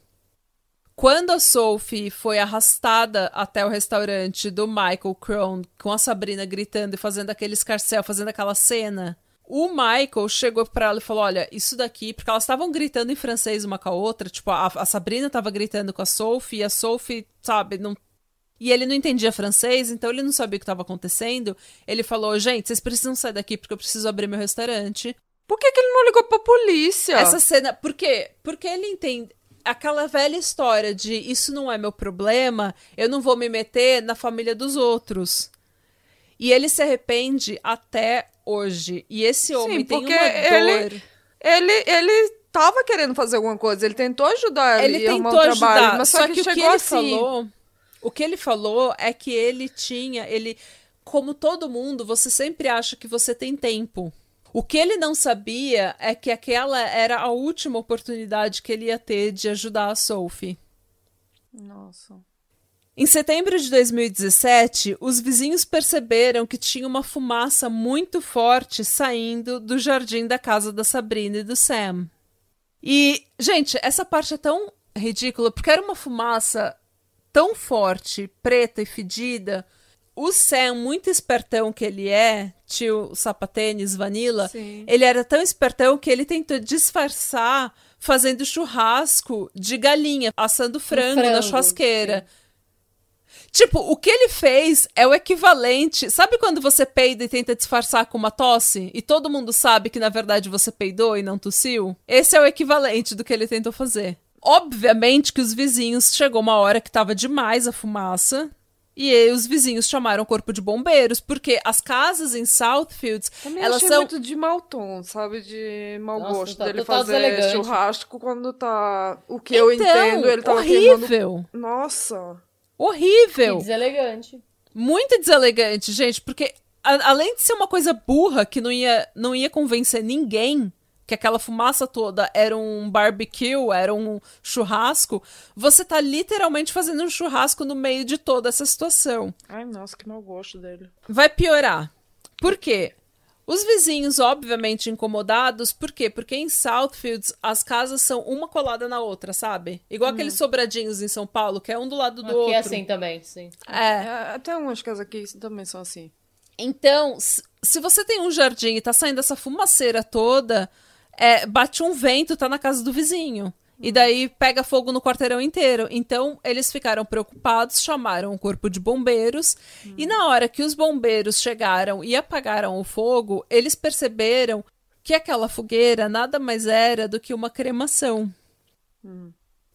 [SPEAKER 1] Quando a Sophie foi arrastada até o restaurante do Michael Crone com a Sabrina gritando e fazendo aquele escarcel, fazendo aquela cena, o Michael chegou para ela e falou: Olha, isso daqui, porque elas estavam gritando em francês uma com a outra, tipo, a, a Sabrina tava gritando com a Sophie e a Sophie, sabe, não. E ele não entendia francês, então ele não sabia o que estava acontecendo. Ele falou: Gente, vocês precisam sair daqui porque eu preciso abrir meu restaurante.
[SPEAKER 2] Por que, que ele não ligou pra polícia?
[SPEAKER 1] Essa cena. Por quê? Porque ele entende aquela velha história de isso não é meu problema, eu não vou me meter na família dos outros. E ele se arrepende até hoje. E esse homem Sim, tem uma
[SPEAKER 2] dor. Ele, ele, ele tava querendo fazer alguma coisa, ele tentou ajudar
[SPEAKER 1] ele, ele tentou ajudar, trabalho, mas só, só que, que o que ele assim. falou, o que ele falou é que ele tinha, ele como todo mundo, você sempre acha que você tem tempo. O que ele não sabia é que aquela era a última oportunidade que ele ia ter de ajudar a Sophie.
[SPEAKER 2] Nossa.
[SPEAKER 1] Em setembro de 2017, os vizinhos perceberam que tinha uma fumaça muito forte saindo do jardim da casa da Sabrina e do Sam. E, gente, essa parte é tão ridícula porque era uma fumaça tão forte, preta e fedida. O Sam, muito espertão que ele é, tio sapatênis vanilla,
[SPEAKER 2] Sim.
[SPEAKER 1] ele era tão espertão que ele tentou disfarçar fazendo churrasco de galinha, assando frango, frango na churrasqueira. Sim. Tipo, o que ele fez é o equivalente. Sabe quando você peida e tenta disfarçar com uma tosse? E todo mundo sabe que na verdade você peidou e não tossiu? Esse é o equivalente do que ele tentou fazer. Obviamente que os vizinhos chegou uma hora que tava demais a fumaça. E aí, os vizinhos chamaram o corpo de bombeiros, porque as casas em Southfields,
[SPEAKER 2] Também
[SPEAKER 1] elas
[SPEAKER 2] achei
[SPEAKER 1] são
[SPEAKER 2] muito de mau tom, sabe, de mau Nossa, gosto tá, dele fazer churrasco quando tá, o que então, eu entendo, ele tava
[SPEAKER 1] horrível.
[SPEAKER 2] Queimando... Nossa.
[SPEAKER 1] Horrível.
[SPEAKER 3] Que deselegante.
[SPEAKER 1] Muito deselegante, gente, porque a, além de ser uma coisa burra que não ia, não ia convencer ninguém que aquela fumaça toda era um barbecue, era um churrasco, você tá literalmente fazendo um churrasco no meio de toda essa situação.
[SPEAKER 2] Ai, nossa, que mau gosto dele.
[SPEAKER 1] Vai piorar. Por quê? Os vizinhos, obviamente, incomodados, por quê? Porque em Southfields as casas são uma colada na outra, sabe? Igual uhum. aqueles sobradinhos em São Paulo, que é um do lado do
[SPEAKER 3] aqui
[SPEAKER 1] outro.
[SPEAKER 3] Aqui é assim também, sim.
[SPEAKER 1] É.
[SPEAKER 2] é. Até umas casas aqui também são assim.
[SPEAKER 1] Então, se você tem um jardim e tá saindo essa fumaceira toda, é, bate um vento, tá na casa do vizinho. E daí pega fogo no quarteirão inteiro. Então eles ficaram preocupados, chamaram o corpo de bombeiros. Hum. E na hora que os bombeiros chegaram e apagaram o fogo, eles perceberam que aquela fogueira nada mais era do que uma cremação.
[SPEAKER 2] Hum.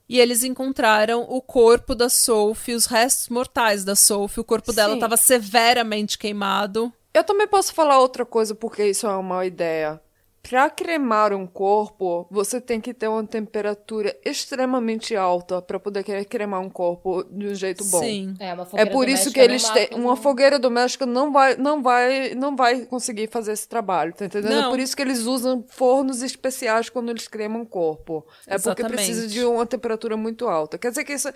[SPEAKER 1] E eles encontraram o corpo da Sophie, os restos mortais da Sophie. O corpo Sim. dela estava severamente queimado.
[SPEAKER 2] Eu também posso falar outra coisa porque isso é uma ideia Para cremar um corpo, você tem que ter uma temperatura extremamente alta para poder cremar um corpo de um jeito bom.
[SPEAKER 1] Sim.
[SPEAKER 3] É, uma
[SPEAKER 2] É
[SPEAKER 3] fogueira
[SPEAKER 2] por isso que eles têm uma
[SPEAKER 3] um-
[SPEAKER 2] fogueira doméstica não vai não vai não vai conseguir fazer esse trabalho, tá entendendo?
[SPEAKER 1] Não.
[SPEAKER 2] É por isso que eles usam fornos especiais quando eles cremam o corpo. É porque
[SPEAKER 1] Exatamente.
[SPEAKER 2] precisa de uma temperatura muito alta. Quer dizer que isso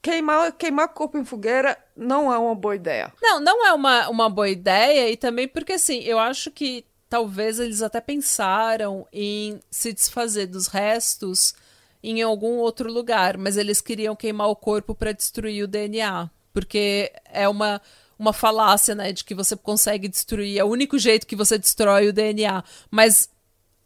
[SPEAKER 2] queimar queimar corpo em fogueira não é uma boa ideia.
[SPEAKER 1] Não, não é uma, uma boa ideia, e também porque, assim, eu acho que talvez eles até pensaram em se desfazer dos restos em algum outro lugar, mas eles queriam queimar o corpo para destruir o DNA, porque é uma, uma falácia, né, de que você consegue destruir, é o único jeito que você destrói o DNA, mas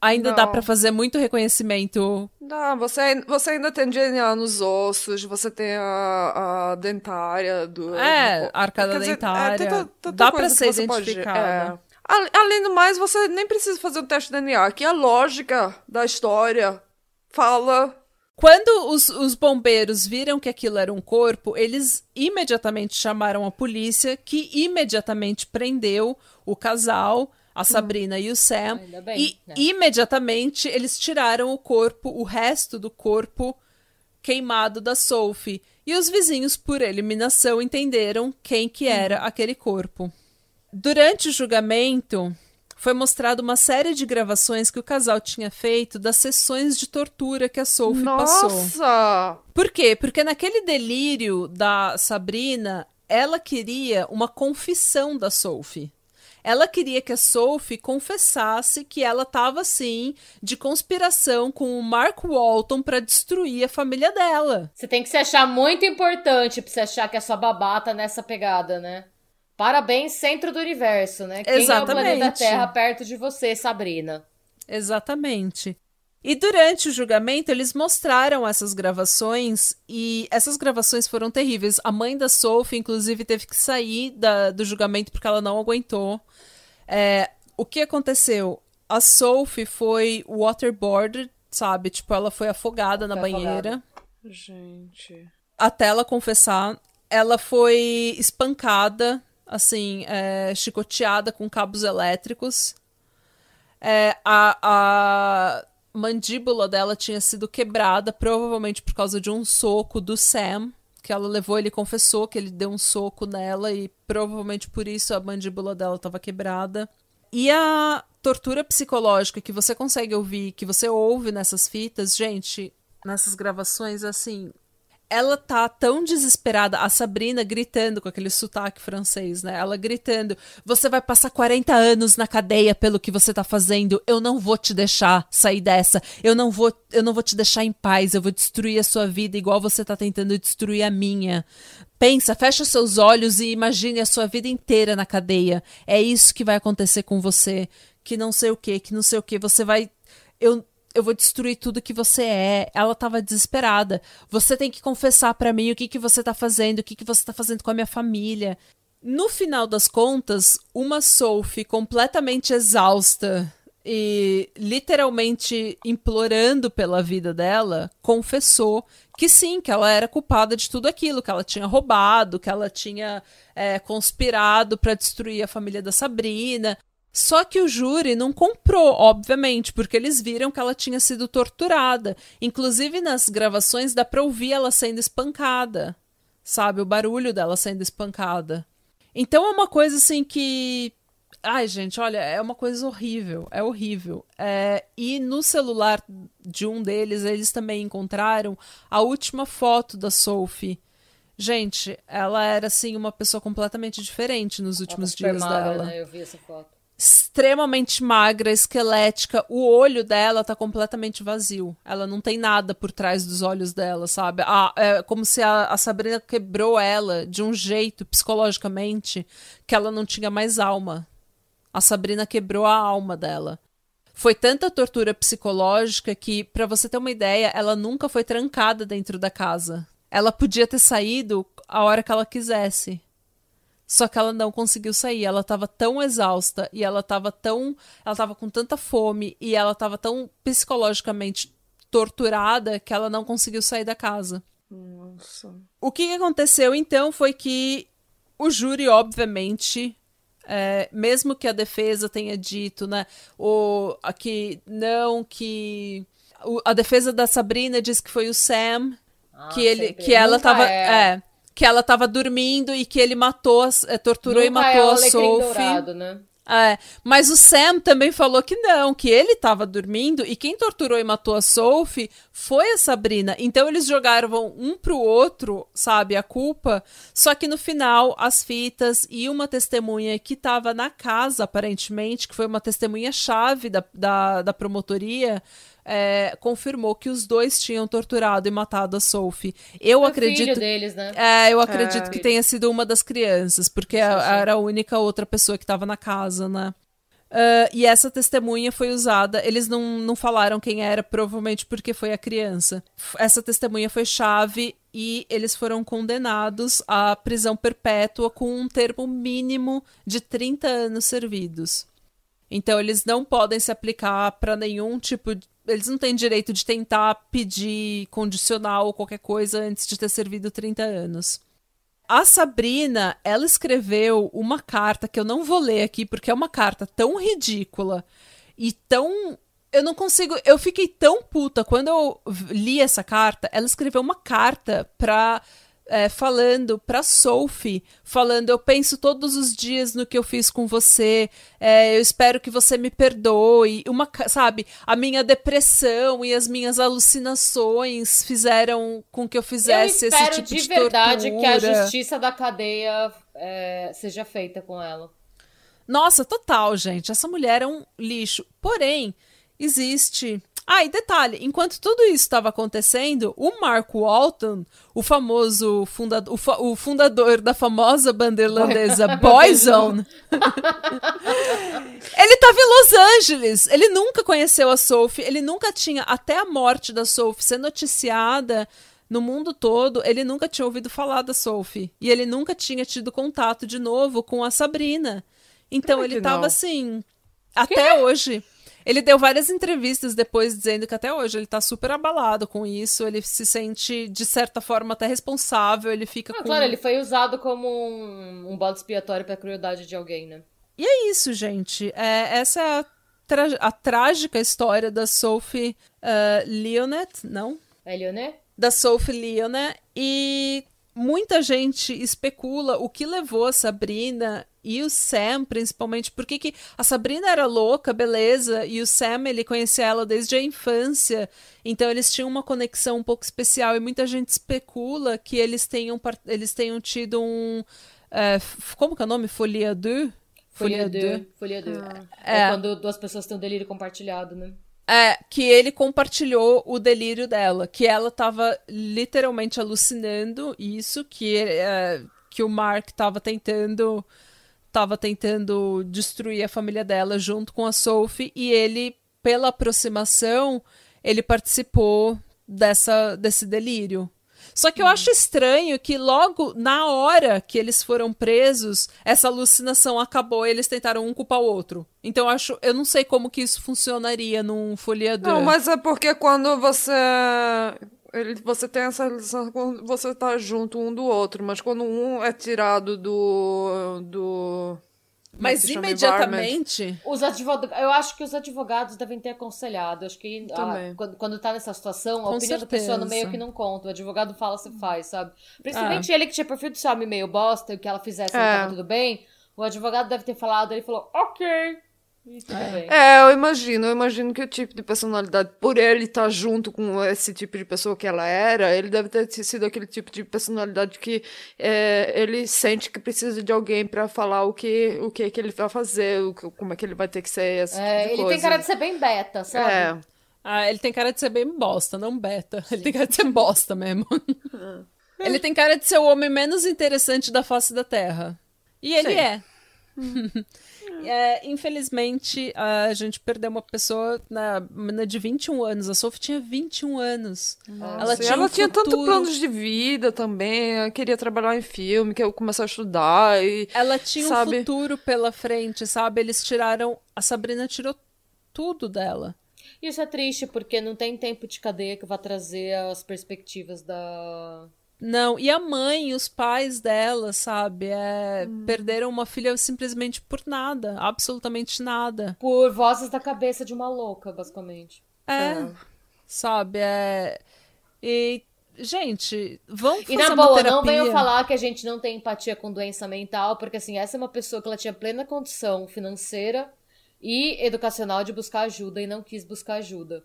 [SPEAKER 1] ainda dá
[SPEAKER 2] Não.
[SPEAKER 1] para fazer muito reconhecimento
[SPEAKER 2] Não, você, você ainda tem DNA nos ossos, você tem a, a dentária do.
[SPEAKER 1] É, arcada
[SPEAKER 2] dizer,
[SPEAKER 1] dentária.
[SPEAKER 2] tem tanta- tanta
[SPEAKER 1] Dá
[SPEAKER 2] que
[SPEAKER 1] ser
[SPEAKER 2] você pode- é. Além do mais, você nem precisa fazer um teste de DNA, que a lógica da história fala.
[SPEAKER 1] Quando os, os bombeiros viram que aquilo era um corpo, eles imediatamente chamaram a polícia, que imediatamente prendeu o casal, a Sabrina e o Sam.
[SPEAKER 3] Bem,
[SPEAKER 1] e
[SPEAKER 3] né?
[SPEAKER 1] imediatamente eles tiraram o corpo, o resto do corpo queimado da Sophie. E os vizinhos, por eliminação, entenderam quem que era aquele corpo. Durante o julgamento, foi mostrado uma série de gravações que o casal tinha feito das sessões de tortura que a Sophie passou.
[SPEAKER 2] Nossa!
[SPEAKER 1] Por quê? Porque naquele delírio da Sabrina, ela queria uma confissão da Sophie. Ela queria que a Sophie confessasse que ela estava, sim, de conspiração com o Mark Walton para destruir a família dela.
[SPEAKER 3] Você tem que se achar muito importante pra você achar que a sua babá tá nessa pegada, né? Parabéns, centro do universo, né? Quem é o
[SPEAKER 1] Exatamente.
[SPEAKER 3] planeta Terra perto de você, Sabrina?
[SPEAKER 1] Exatamente. E durante o julgamento, eles mostraram essas gravações e essas gravações foram terríveis. A mãe da Sophie, inclusive, teve que sair da- do julgamento porque ela não aguentou. É, o que aconteceu? A Sophie foi waterboarded, sabe? Tipo, ela foi afogada na
[SPEAKER 3] Foi
[SPEAKER 1] banheira.
[SPEAKER 2] Gente.
[SPEAKER 1] Até ela confessar. Ela foi espancada, assim, é, chicoteada com cabos elétricos. É, a, a mandíbula dela tinha sido quebrada, provavelmente por causa de um soco do Sam, que ela levou, ele confessou que ele deu um soco nela e provavelmente por isso a mandíbula dela estava quebrada. E a tortura psicológica que você consegue ouvir, que você ouve nessas fitas, gente, nessas gravações, assim, ela tá tão desesperada, a Sabrina gritando com aquele sotaque francês, né? Ela gritando: Você vai passar 40 anos na cadeia pelo que você tá fazendo. Eu não vou te deixar sair dessa. Eu não vou, eu não vou te deixar em paz. Eu vou destruir a sua vida igual você tá tentando destruir a minha. Pensa, fecha seus olhos e imagine a sua vida inteira na cadeia. É isso que vai acontecer com você. Que não sei o que, que não sei o que. Você vai. Eu, eu vou destruir tudo que você é. Ela tava desesperada. Você tem que confessar pra mim o que, que você tá fazendo, o que, que você tá fazendo com a minha família. No final das contas, uma Sophie completamente exausta e literalmente implorando pela vida dela, confessou que sim, que ela era culpada de tudo aquilo, que ela tinha roubado, que ela tinha é, conspirado para destruir a família da Sabrina. Só que o júri não comprou, obviamente, porque eles viram que ela tinha sido torturada. Inclusive nas gravações dá pra ouvir ela sendo espancada. Sabe? O barulho dela sendo espancada. Então é uma coisa assim que. Ai, gente, olha, é uma coisa horrível. É horrível. É, E no celular de um deles, eles também encontraram a última foto da Sophie. Gente, ela era assim uma pessoa completamente diferente nos últimos dias dela
[SPEAKER 3] Né? Eu vi essa foto.
[SPEAKER 1] Extremamente magra, esquelética. O olho dela tá completamente vazio. Ela não tem nada por trás dos olhos dela, sabe? Ah, é como se a, a Sabrina quebrou ela de um jeito, psicologicamente, que ela não tinha mais alma. A Sabrina quebrou a alma dela. Foi tanta tortura psicológica que, pra você ter uma ideia, ela nunca foi trancada dentro da casa. Ela podia ter saído a hora que ela quisesse. Só que ela não conseguiu sair. Ela tava tão exausta e ela tava tão. Ela tava com tanta fome e ela tava tão psicologicamente torturada que ela não conseguiu sair da casa.
[SPEAKER 2] Nossa.
[SPEAKER 1] O que aconteceu então foi que o júri, obviamente, É, mesmo que a defesa tenha dito, né, o, que não, que o, a defesa da Sabrina diz que foi o Sam, ah, que ele, sempre. que ela Nunca tava, é. é. Que ela tava dormindo e que ele matou, é, torturou Nunca e matou é a Sophie. Dourado, né? É, mas o Sam também falou que não, que ele estava dormindo e quem torturou e matou a Sophie foi a Sabrina. Então eles jogaram um pro outro, sabe, a culpa. Só que no final, as fitas e uma testemunha que estava na casa, aparentemente, que foi uma testemunha-chave da, da, da promotoria, é, confirmou que os dois tinham torturado e matado a Sophie. Eu o acredito. Filho
[SPEAKER 3] deles, né?
[SPEAKER 1] É, eu acredito é. que tenha sido uma das crianças, porque sim, sim. era a única outra pessoa que estava na casa, né? Uh, e essa testemunha foi usada. Eles não, não falaram quem era, provavelmente porque foi a criança. Essa testemunha foi chave e eles foram condenados à prisão perpétua com um termo mínimo de 30 anos servidos. Então, eles não podem se aplicar para nenhum tipo de eles não têm direito de tentar pedir condicional ou qualquer coisa antes de ter servido 30 anos. A Sabrina, ela escreveu uma carta que eu não vou ler aqui porque é uma carta tão ridícula e tão eu não consigo, eu fiquei tão puta quando eu li essa carta. Ela escreveu uma carta pra é, falando pra Sophie, falando: Eu penso todos os dias no que eu fiz com você, é, eu espero que você me perdoe. Uma, sabe, a minha depressão e as minhas alucinações fizeram com que eu fizesse eu esse tipo de, de verdade
[SPEAKER 3] tortura. que a justiça da cadeia é, seja feita com ela.
[SPEAKER 1] Nossa, total, gente. Essa mulher é um lixo. Porém, existe ah, e detalhe, enquanto tudo isso estava acontecendo, o Mark Walton, o famoso fundador, o, fa o fundador da famosa banda irlandesa [laughs] Boyzone, [laughs] ele estava em Los Angeles. Ele nunca conheceu a Sophie, ele nunca tinha, até a morte da Sophie ser noticiada no mundo todo, ele nunca tinha ouvido falar da Sophie. E ele nunca tinha tido contato de novo com a Sabrina. Então ele estava assim, até que? hoje. Ele deu várias entrevistas depois dizendo que até hoje ele tá super abalado com isso, ele se sente, de certa forma, até responsável, ele fica ah, com...
[SPEAKER 3] Claro, ele foi usado como um, um bode expiatório pra crueldade de alguém, né?
[SPEAKER 1] E é isso, gente. É, essa é a, a trágica história da Sophie uh, Leonet, não?
[SPEAKER 3] É Leonet?
[SPEAKER 1] Da Sophie Leonet, e muita gente especula o que levou a Sabrina e o Sam, principalmente, porque que a Sabrina era louca, beleza, e o Sam, ele conhecia ela desde a infância, então eles tinham uma conexão um pouco especial, e muita gente especula que eles tenham, eles tenham tido um... É, como que é o nome? Folia 2?
[SPEAKER 3] Folia 2. Folia 2. Ah. É. é quando duas pessoas têm um delírio compartilhado, né?
[SPEAKER 1] É, que ele compartilhou o delírio dela, que ela tava literalmente alucinando isso, que, é, que o Mark tava tentando estava tentando destruir a família dela junto com a Sophie e ele, pela aproximação, ele participou dessa desse delírio. Só que eu hum. acho estranho que logo na hora que eles foram presos, essa alucinação acabou e eles tentaram um culpar o outro. Então eu acho, eu não sei como que isso funcionaria num folheador.
[SPEAKER 2] Não, mas é porque quando você ele, você tem essa relação quando você tá junto um do outro, mas quando um é tirado do. do
[SPEAKER 1] é mas imediatamente.
[SPEAKER 3] Os advogados, eu acho que os advogados devem ter aconselhado. Acho que a, quando, quando tá nessa situação, a Com opinião certeza. da pessoa no meio que não conta. O advogado fala, você faz, sabe? Principalmente é. ele que tinha perfil de homem meio bosta e o que ela fizesse, é. tava tudo bem. O advogado deve ter falado, ele falou, ok.
[SPEAKER 2] É. eu imagino, eu imagino que o tipo de personalidade, por ele estar junto com esse tipo de pessoa que ela era, ele deve ter sido aquele tipo de personalidade que é, ele sente que precisa de alguém para falar o que o que, que ele vai fazer, o, como é que ele vai ter que ser. Esse é,
[SPEAKER 3] tipo ele coisa. tem cara de ser bem beta, sabe? É.
[SPEAKER 1] Ah, ele tem cara de ser bem bosta, não beta. Ele tem cara de ser bosta mesmo. [laughs] ele tem cara de ser o homem menos interessante da face da Terra. E ele Sim. é. [laughs] É, infelizmente, a gente perdeu uma pessoa na menina de 21 anos. A Sophie tinha 21 anos.
[SPEAKER 2] Nossa, ela tinha, ela um tinha futuro... tanto planos de vida também. Ela queria trabalhar em filme, queria começar a estudar. E,
[SPEAKER 1] ela tinha sabe... um futuro pela frente, sabe? Eles tiraram. A Sabrina tirou tudo dela.
[SPEAKER 3] Isso é triste, porque não tem tempo de cadeia que vá trazer as perspectivas da,
[SPEAKER 1] Não, e a mãe, os pais dela, sabe? É, hum. Perderam uma filha simplesmente por nada, absolutamente nada.
[SPEAKER 3] Por vozes da cabeça de uma louca, basicamente.
[SPEAKER 1] É, é. sabe? É. E, gente, vamos fazer
[SPEAKER 3] E na
[SPEAKER 1] boa,
[SPEAKER 3] não venham falar que a gente não tem empatia com doença mental, porque assim, essa é uma pessoa que ela tinha plena condição financeira e educacional de buscar ajuda e não quis buscar ajuda.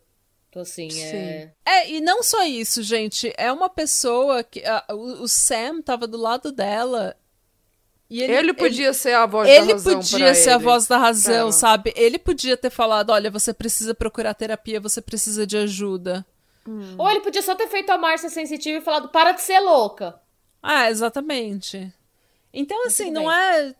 [SPEAKER 3] Então, assim, Sim. é.
[SPEAKER 1] É, e não só isso, gente. É uma pessoa que. Uh, o, o, Sam tava do lado dela.
[SPEAKER 2] E ele, ele podia ele, ser a voz da razão.
[SPEAKER 1] Ele podia ser ele. a voz da razão, é. sabe? Ele podia ter falado: olha, você precisa procurar terapia, você precisa de ajuda.
[SPEAKER 3] Hum. Ou ele podia só ter feito a Márcia sensitiva e falado: para de ser louca.
[SPEAKER 1] Ah, exatamente. Então, assim, não é.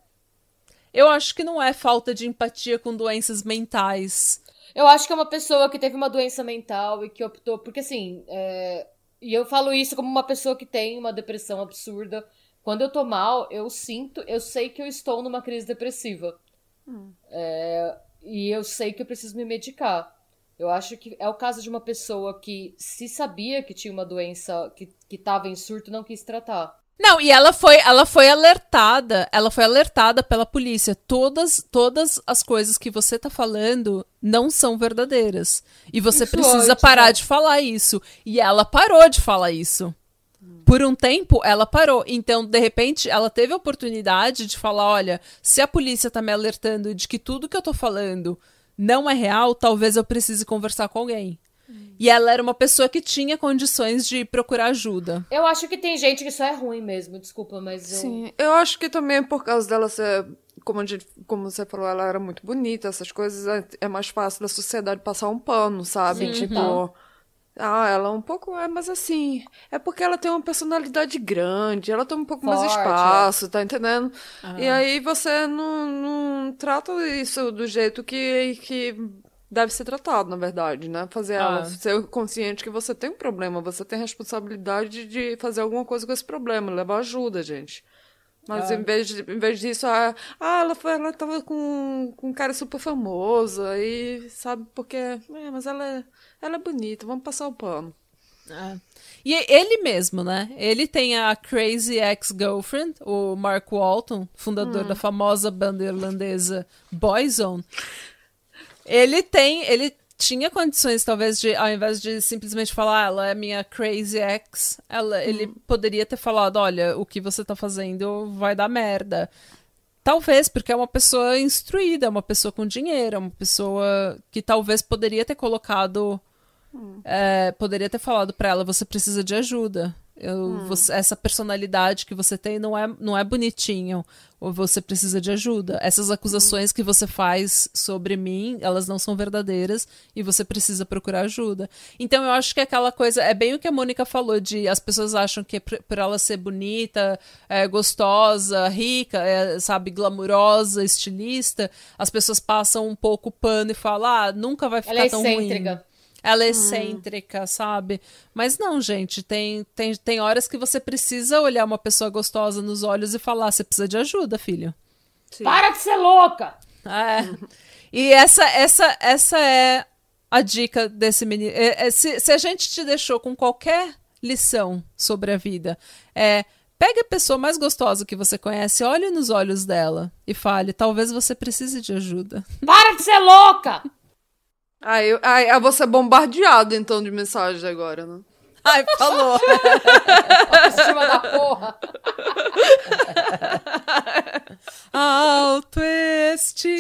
[SPEAKER 1] Eu acho que não é falta de empatia com doenças mentais.
[SPEAKER 3] Eu acho que é uma pessoa que teve uma doença mental e que optou. Porque assim. É... E eu falo isso como uma pessoa que tem uma depressão absurda. Quando eu tô mal, eu sinto, eu sei que eu estou numa crise depressiva. Hum. É... E eu sei que eu preciso me medicar. Eu acho que é o caso de uma pessoa que se sabia que tinha uma doença que, que tava em surto não quis tratar.
[SPEAKER 1] Não, e ela foi, ela foi alertada, ela foi alertada pela polícia. Todas, todas as coisas que você tá falando não são verdadeiras. E você isso precisa parar de falar isso. E ela parou de falar isso. Por um tempo, ela parou. Então, de repente, ela teve a oportunidade de falar: olha, se a polícia tá me alertando de que tudo que eu tô falando não é real, talvez eu precise conversar com alguém. E ela era uma pessoa que tinha condições de procurar ajuda.
[SPEAKER 3] Eu acho que tem gente que isso é ruim mesmo, desculpa, mas eu...
[SPEAKER 2] Sim, eu acho que também por causa dela ser... Como, gente, como você falou, ela era muito bonita, essas coisas, é, é mais fácil da sociedade passar um pano, sabe? Sim, tipo... Uhum. Ah, ela é um pouco. É, mas assim. É porque ela tem uma personalidade grande, ela tem um pouco Forte, mais espaço, tá entendendo? Uhum. E aí você não, não trata isso do jeito que, que deve ser tratado, na verdade, né? Fazer ah. ela ser consciente que você tem um problema, você tem responsabilidade de fazer alguma coisa com esse problema, levar ajuda, gente. Mas ah. em, vez de, em vez disso, ah, ah, ela, foi, ela tava com, com um cara super famoso, aí, sabe, porque. É, mas ela é, ela é bonita, vamos passar o pano.
[SPEAKER 1] Ah. E ele mesmo, né? Ele tem a Crazy Ex-Girlfriend, o Mark Walton, fundador hum. da famosa banda irlandesa Boyzone. Ele tem, ele tinha condições, talvez, de, ao invés de simplesmente falar, ah, ela é minha crazy ex, ela, hum. ele poderia ter falado, olha, o que você tá fazendo vai dar merda. Talvez, porque é uma pessoa instruída, é uma pessoa com dinheiro, é uma pessoa que talvez poderia ter colocado. Hum. É, poderia ter falado para ela: você precisa de ajuda. Eu, hum. você, essa personalidade que você tem não é, não é bonitinho. Ou você precisa de ajuda. Essas acusações hum. que você faz sobre mim, elas não são verdadeiras e você precisa procurar ajuda. Então eu acho que aquela coisa. É bem o que a Mônica falou: de as pessoas acham que por, por ela ser bonita, é, gostosa, rica, é, sabe, glamurosa, estilista, as pessoas passam um pouco pano e falam: ah, nunca vai ficar ela é tão excêntrica. ruim. Ela é hum. excêntrica, hum. sabe? Mas não, gente, tem, tem, tem horas que você precisa olhar uma pessoa gostosa nos olhos e falar: você precisa de ajuda, filho.
[SPEAKER 3] Sim. Para de ser louca!
[SPEAKER 1] É. e essa, essa, essa é a dica desse menino. É, é, se, se a gente te deixou com qualquer lição sobre a vida, é. Pegue a pessoa mais gostosa que você conhece, olhe nos olhos dela e fale: talvez você precise de ajuda.
[SPEAKER 3] Para de ser louca! [laughs]
[SPEAKER 2] Aí, eu, aí eu vou ser bombardeado, então, de mensagem agora, né?
[SPEAKER 1] Ai, falou.
[SPEAKER 3] Autoestima [laughs] da porra. [laughs]
[SPEAKER 1] Autoestima.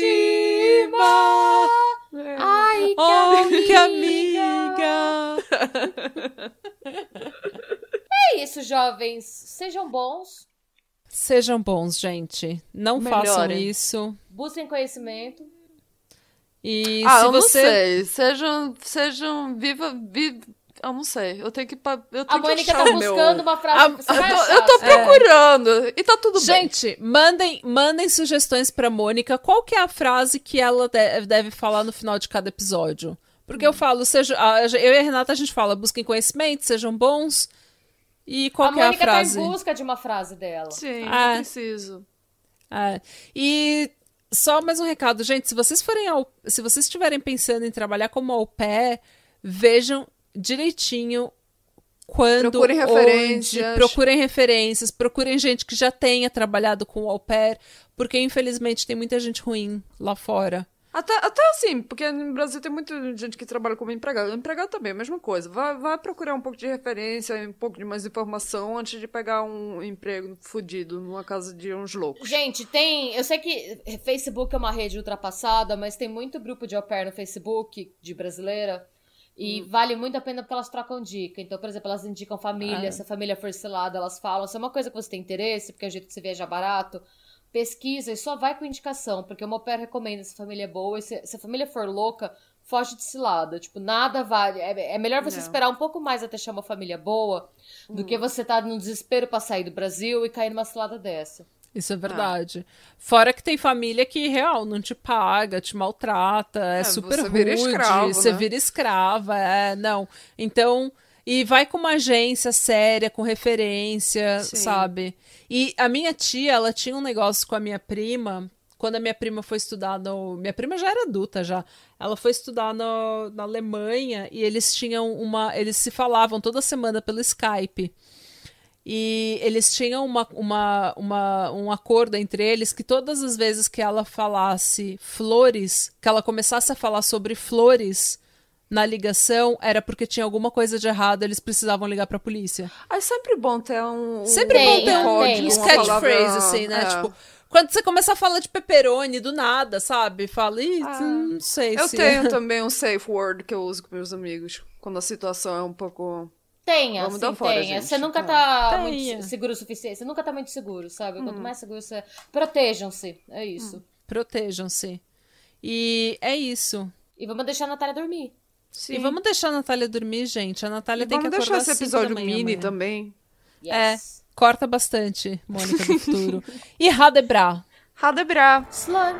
[SPEAKER 3] Ai, que
[SPEAKER 1] oh,
[SPEAKER 3] amiga.
[SPEAKER 1] Que amiga. [laughs]
[SPEAKER 3] É isso, jovens. Sejam bons.
[SPEAKER 1] Sejam bons, gente. Não Melhorem. façam isso.
[SPEAKER 3] Busquem conhecimento.
[SPEAKER 1] E
[SPEAKER 2] ah,
[SPEAKER 1] se
[SPEAKER 2] eu
[SPEAKER 1] você...
[SPEAKER 2] não sei. Sejam, sejam, viva, viva eu não sei. Eu tenho que. Eu tenho
[SPEAKER 3] a Mônica tá buscando
[SPEAKER 2] meu...
[SPEAKER 3] uma frase. A,
[SPEAKER 2] eu, tô, eu tô procurando. É. E tá tudo
[SPEAKER 1] Gente, bem. Gente, mandem, mandem sugestões pra Mônica. Qual que é a frase que ela deve, falar no final de cada episódio? Porque hum. eu falo, seja, eu e a Renata, a gente fala, busquem conhecimento, sejam bons. E qual a que é a frase?
[SPEAKER 3] tá em busca de uma frase dela.
[SPEAKER 2] Sim, é. preciso.
[SPEAKER 1] É. E só mais um recado, gente. Se vocês forem ao, se vocês estiverem pensando em trabalhar como au pair, vejam direitinho quando,
[SPEAKER 2] Procurem
[SPEAKER 1] onde,
[SPEAKER 2] referências.
[SPEAKER 1] procurem referências, procurem gente que já tenha trabalhado com au pair, porque infelizmente tem muita gente ruim lá fora.
[SPEAKER 2] Até, até assim, porque no Brasil tem muita gente que trabalha como empregado. Empregado também, a mesma coisa. Vai, vai procurar um pouco de referência, um pouco de mais informação antes de pegar um emprego fudido numa casa de uns loucos.
[SPEAKER 3] Gente, tem. Eu sei que Facebook é uma rede ultrapassada, mas tem muito grupo de au pair no Facebook de brasileira. E vale muito a pena porque elas trocam dica. Então, por exemplo, elas indicam família.
[SPEAKER 1] Ah.
[SPEAKER 3] Se a família for selada, elas falam. Se é uma coisa que você tem interesse, porque é o jeito que você viaja barato, pesquisa e só vai com indicação. Porque o pair recomenda se a família é boa. E se, se a família for louca, foge de cilada. Tipo, nada vale. É, é melhor você
[SPEAKER 2] Não.
[SPEAKER 3] esperar um pouco mais até achar uma família boa do que você tá no desespero pra sair do Brasil e cair numa cilada dessa.
[SPEAKER 1] Isso é verdade. Fora que tem família que, real, não te paga, te maltrata, é,
[SPEAKER 2] É,
[SPEAKER 1] super
[SPEAKER 2] você
[SPEAKER 1] rude,
[SPEAKER 2] vira escravo,
[SPEAKER 1] você
[SPEAKER 2] né?
[SPEAKER 1] vira escrava, é, não. Então, e vai com uma agência séria, com referência,
[SPEAKER 2] Sim.
[SPEAKER 1] sabe? E a minha tia, ela tinha um negócio com a minha prima, quando a minha prima foi estudar no... Minha prima já era adulta, já. Ela foi estudar no, na Alemanha e eles tinham uma... Eles se falavam toda semana pelo Skype. E eles tinham uma, uma, uma, um acordo entre eles que todas as vezes que ela falasse flores, que ela começasse a falar sobre flores na ligação, era porque tinha alguma coisa de errado, eles precisavam ligar pra polícia.
[SPEAKER 2] Ah, é sempre bom ter um.
[SPEAKER 1] Sempre
[SPEAKER 3] Tem,
[SPEAKER 1] bom ter um, um catchphrase, assim, né?
[SPEAKER 2] é.
[SPEAKER 1] Tipo, quando você começa a falar de pepperoni do nada, sabe? Fala, ih,
[SPEAKER 2] Ah.
[SPEAKER 1] não sei
[SPEAKER 2] Eu
[SPEAKER 1] se...
[SPEAKER 2] tenho [laughs] também um safe word que eu uso com meus amigos. Quando a situação é um pouco.
[SPEAKER 3] Tenha,
[SPEAKER 2] Vamos
[SPEAKER 3] sim,
[SPEAKER 2] dar fora,
[SPEAKER 3] tenha.
[SPEAKER 2] gente.
[SPEAKER 3] Você nunca
[SPEAKER 2] É.
[SPEAKER 3] tá
[SPEAKER 1] Tenha.
[SPEAKER 3] muito seguro o suficiente. Você nunca tá muito seguro, sabe? Quanto
[SPEAKER 2] Hum.
[SPEAKER 3] mais seguro você é. Protejam-se. É isso.
[SPEAKER 1] Protejam-se. E é isso.
[SPEAKER 3] E vamos deixar a Natália dormir.
[SPEAKER 2] Sim.
[SPEAKER 1] E vamos deixar a Natália dormir, gente. A Natália
[SPEAKER 2] E
[SPEAKER 1] tem que
[SPEAKER 2] vamos
[SPEAKER 1] acordar
[SPEAKER 2] deixar esse episódio
[SPEAKER 1] manhã
[SPEAKER 2] mini
[SPEAKER 1] amanhã.
[SPEAKER 2] também.
[SPEAKER 3] Yes.
[SPEAKER 1] Corta bastante, Mônica do [laughs] Futuro. e Radebra.
[SPEAKER 2] Radebra.
[SPEAKER 3] Slime.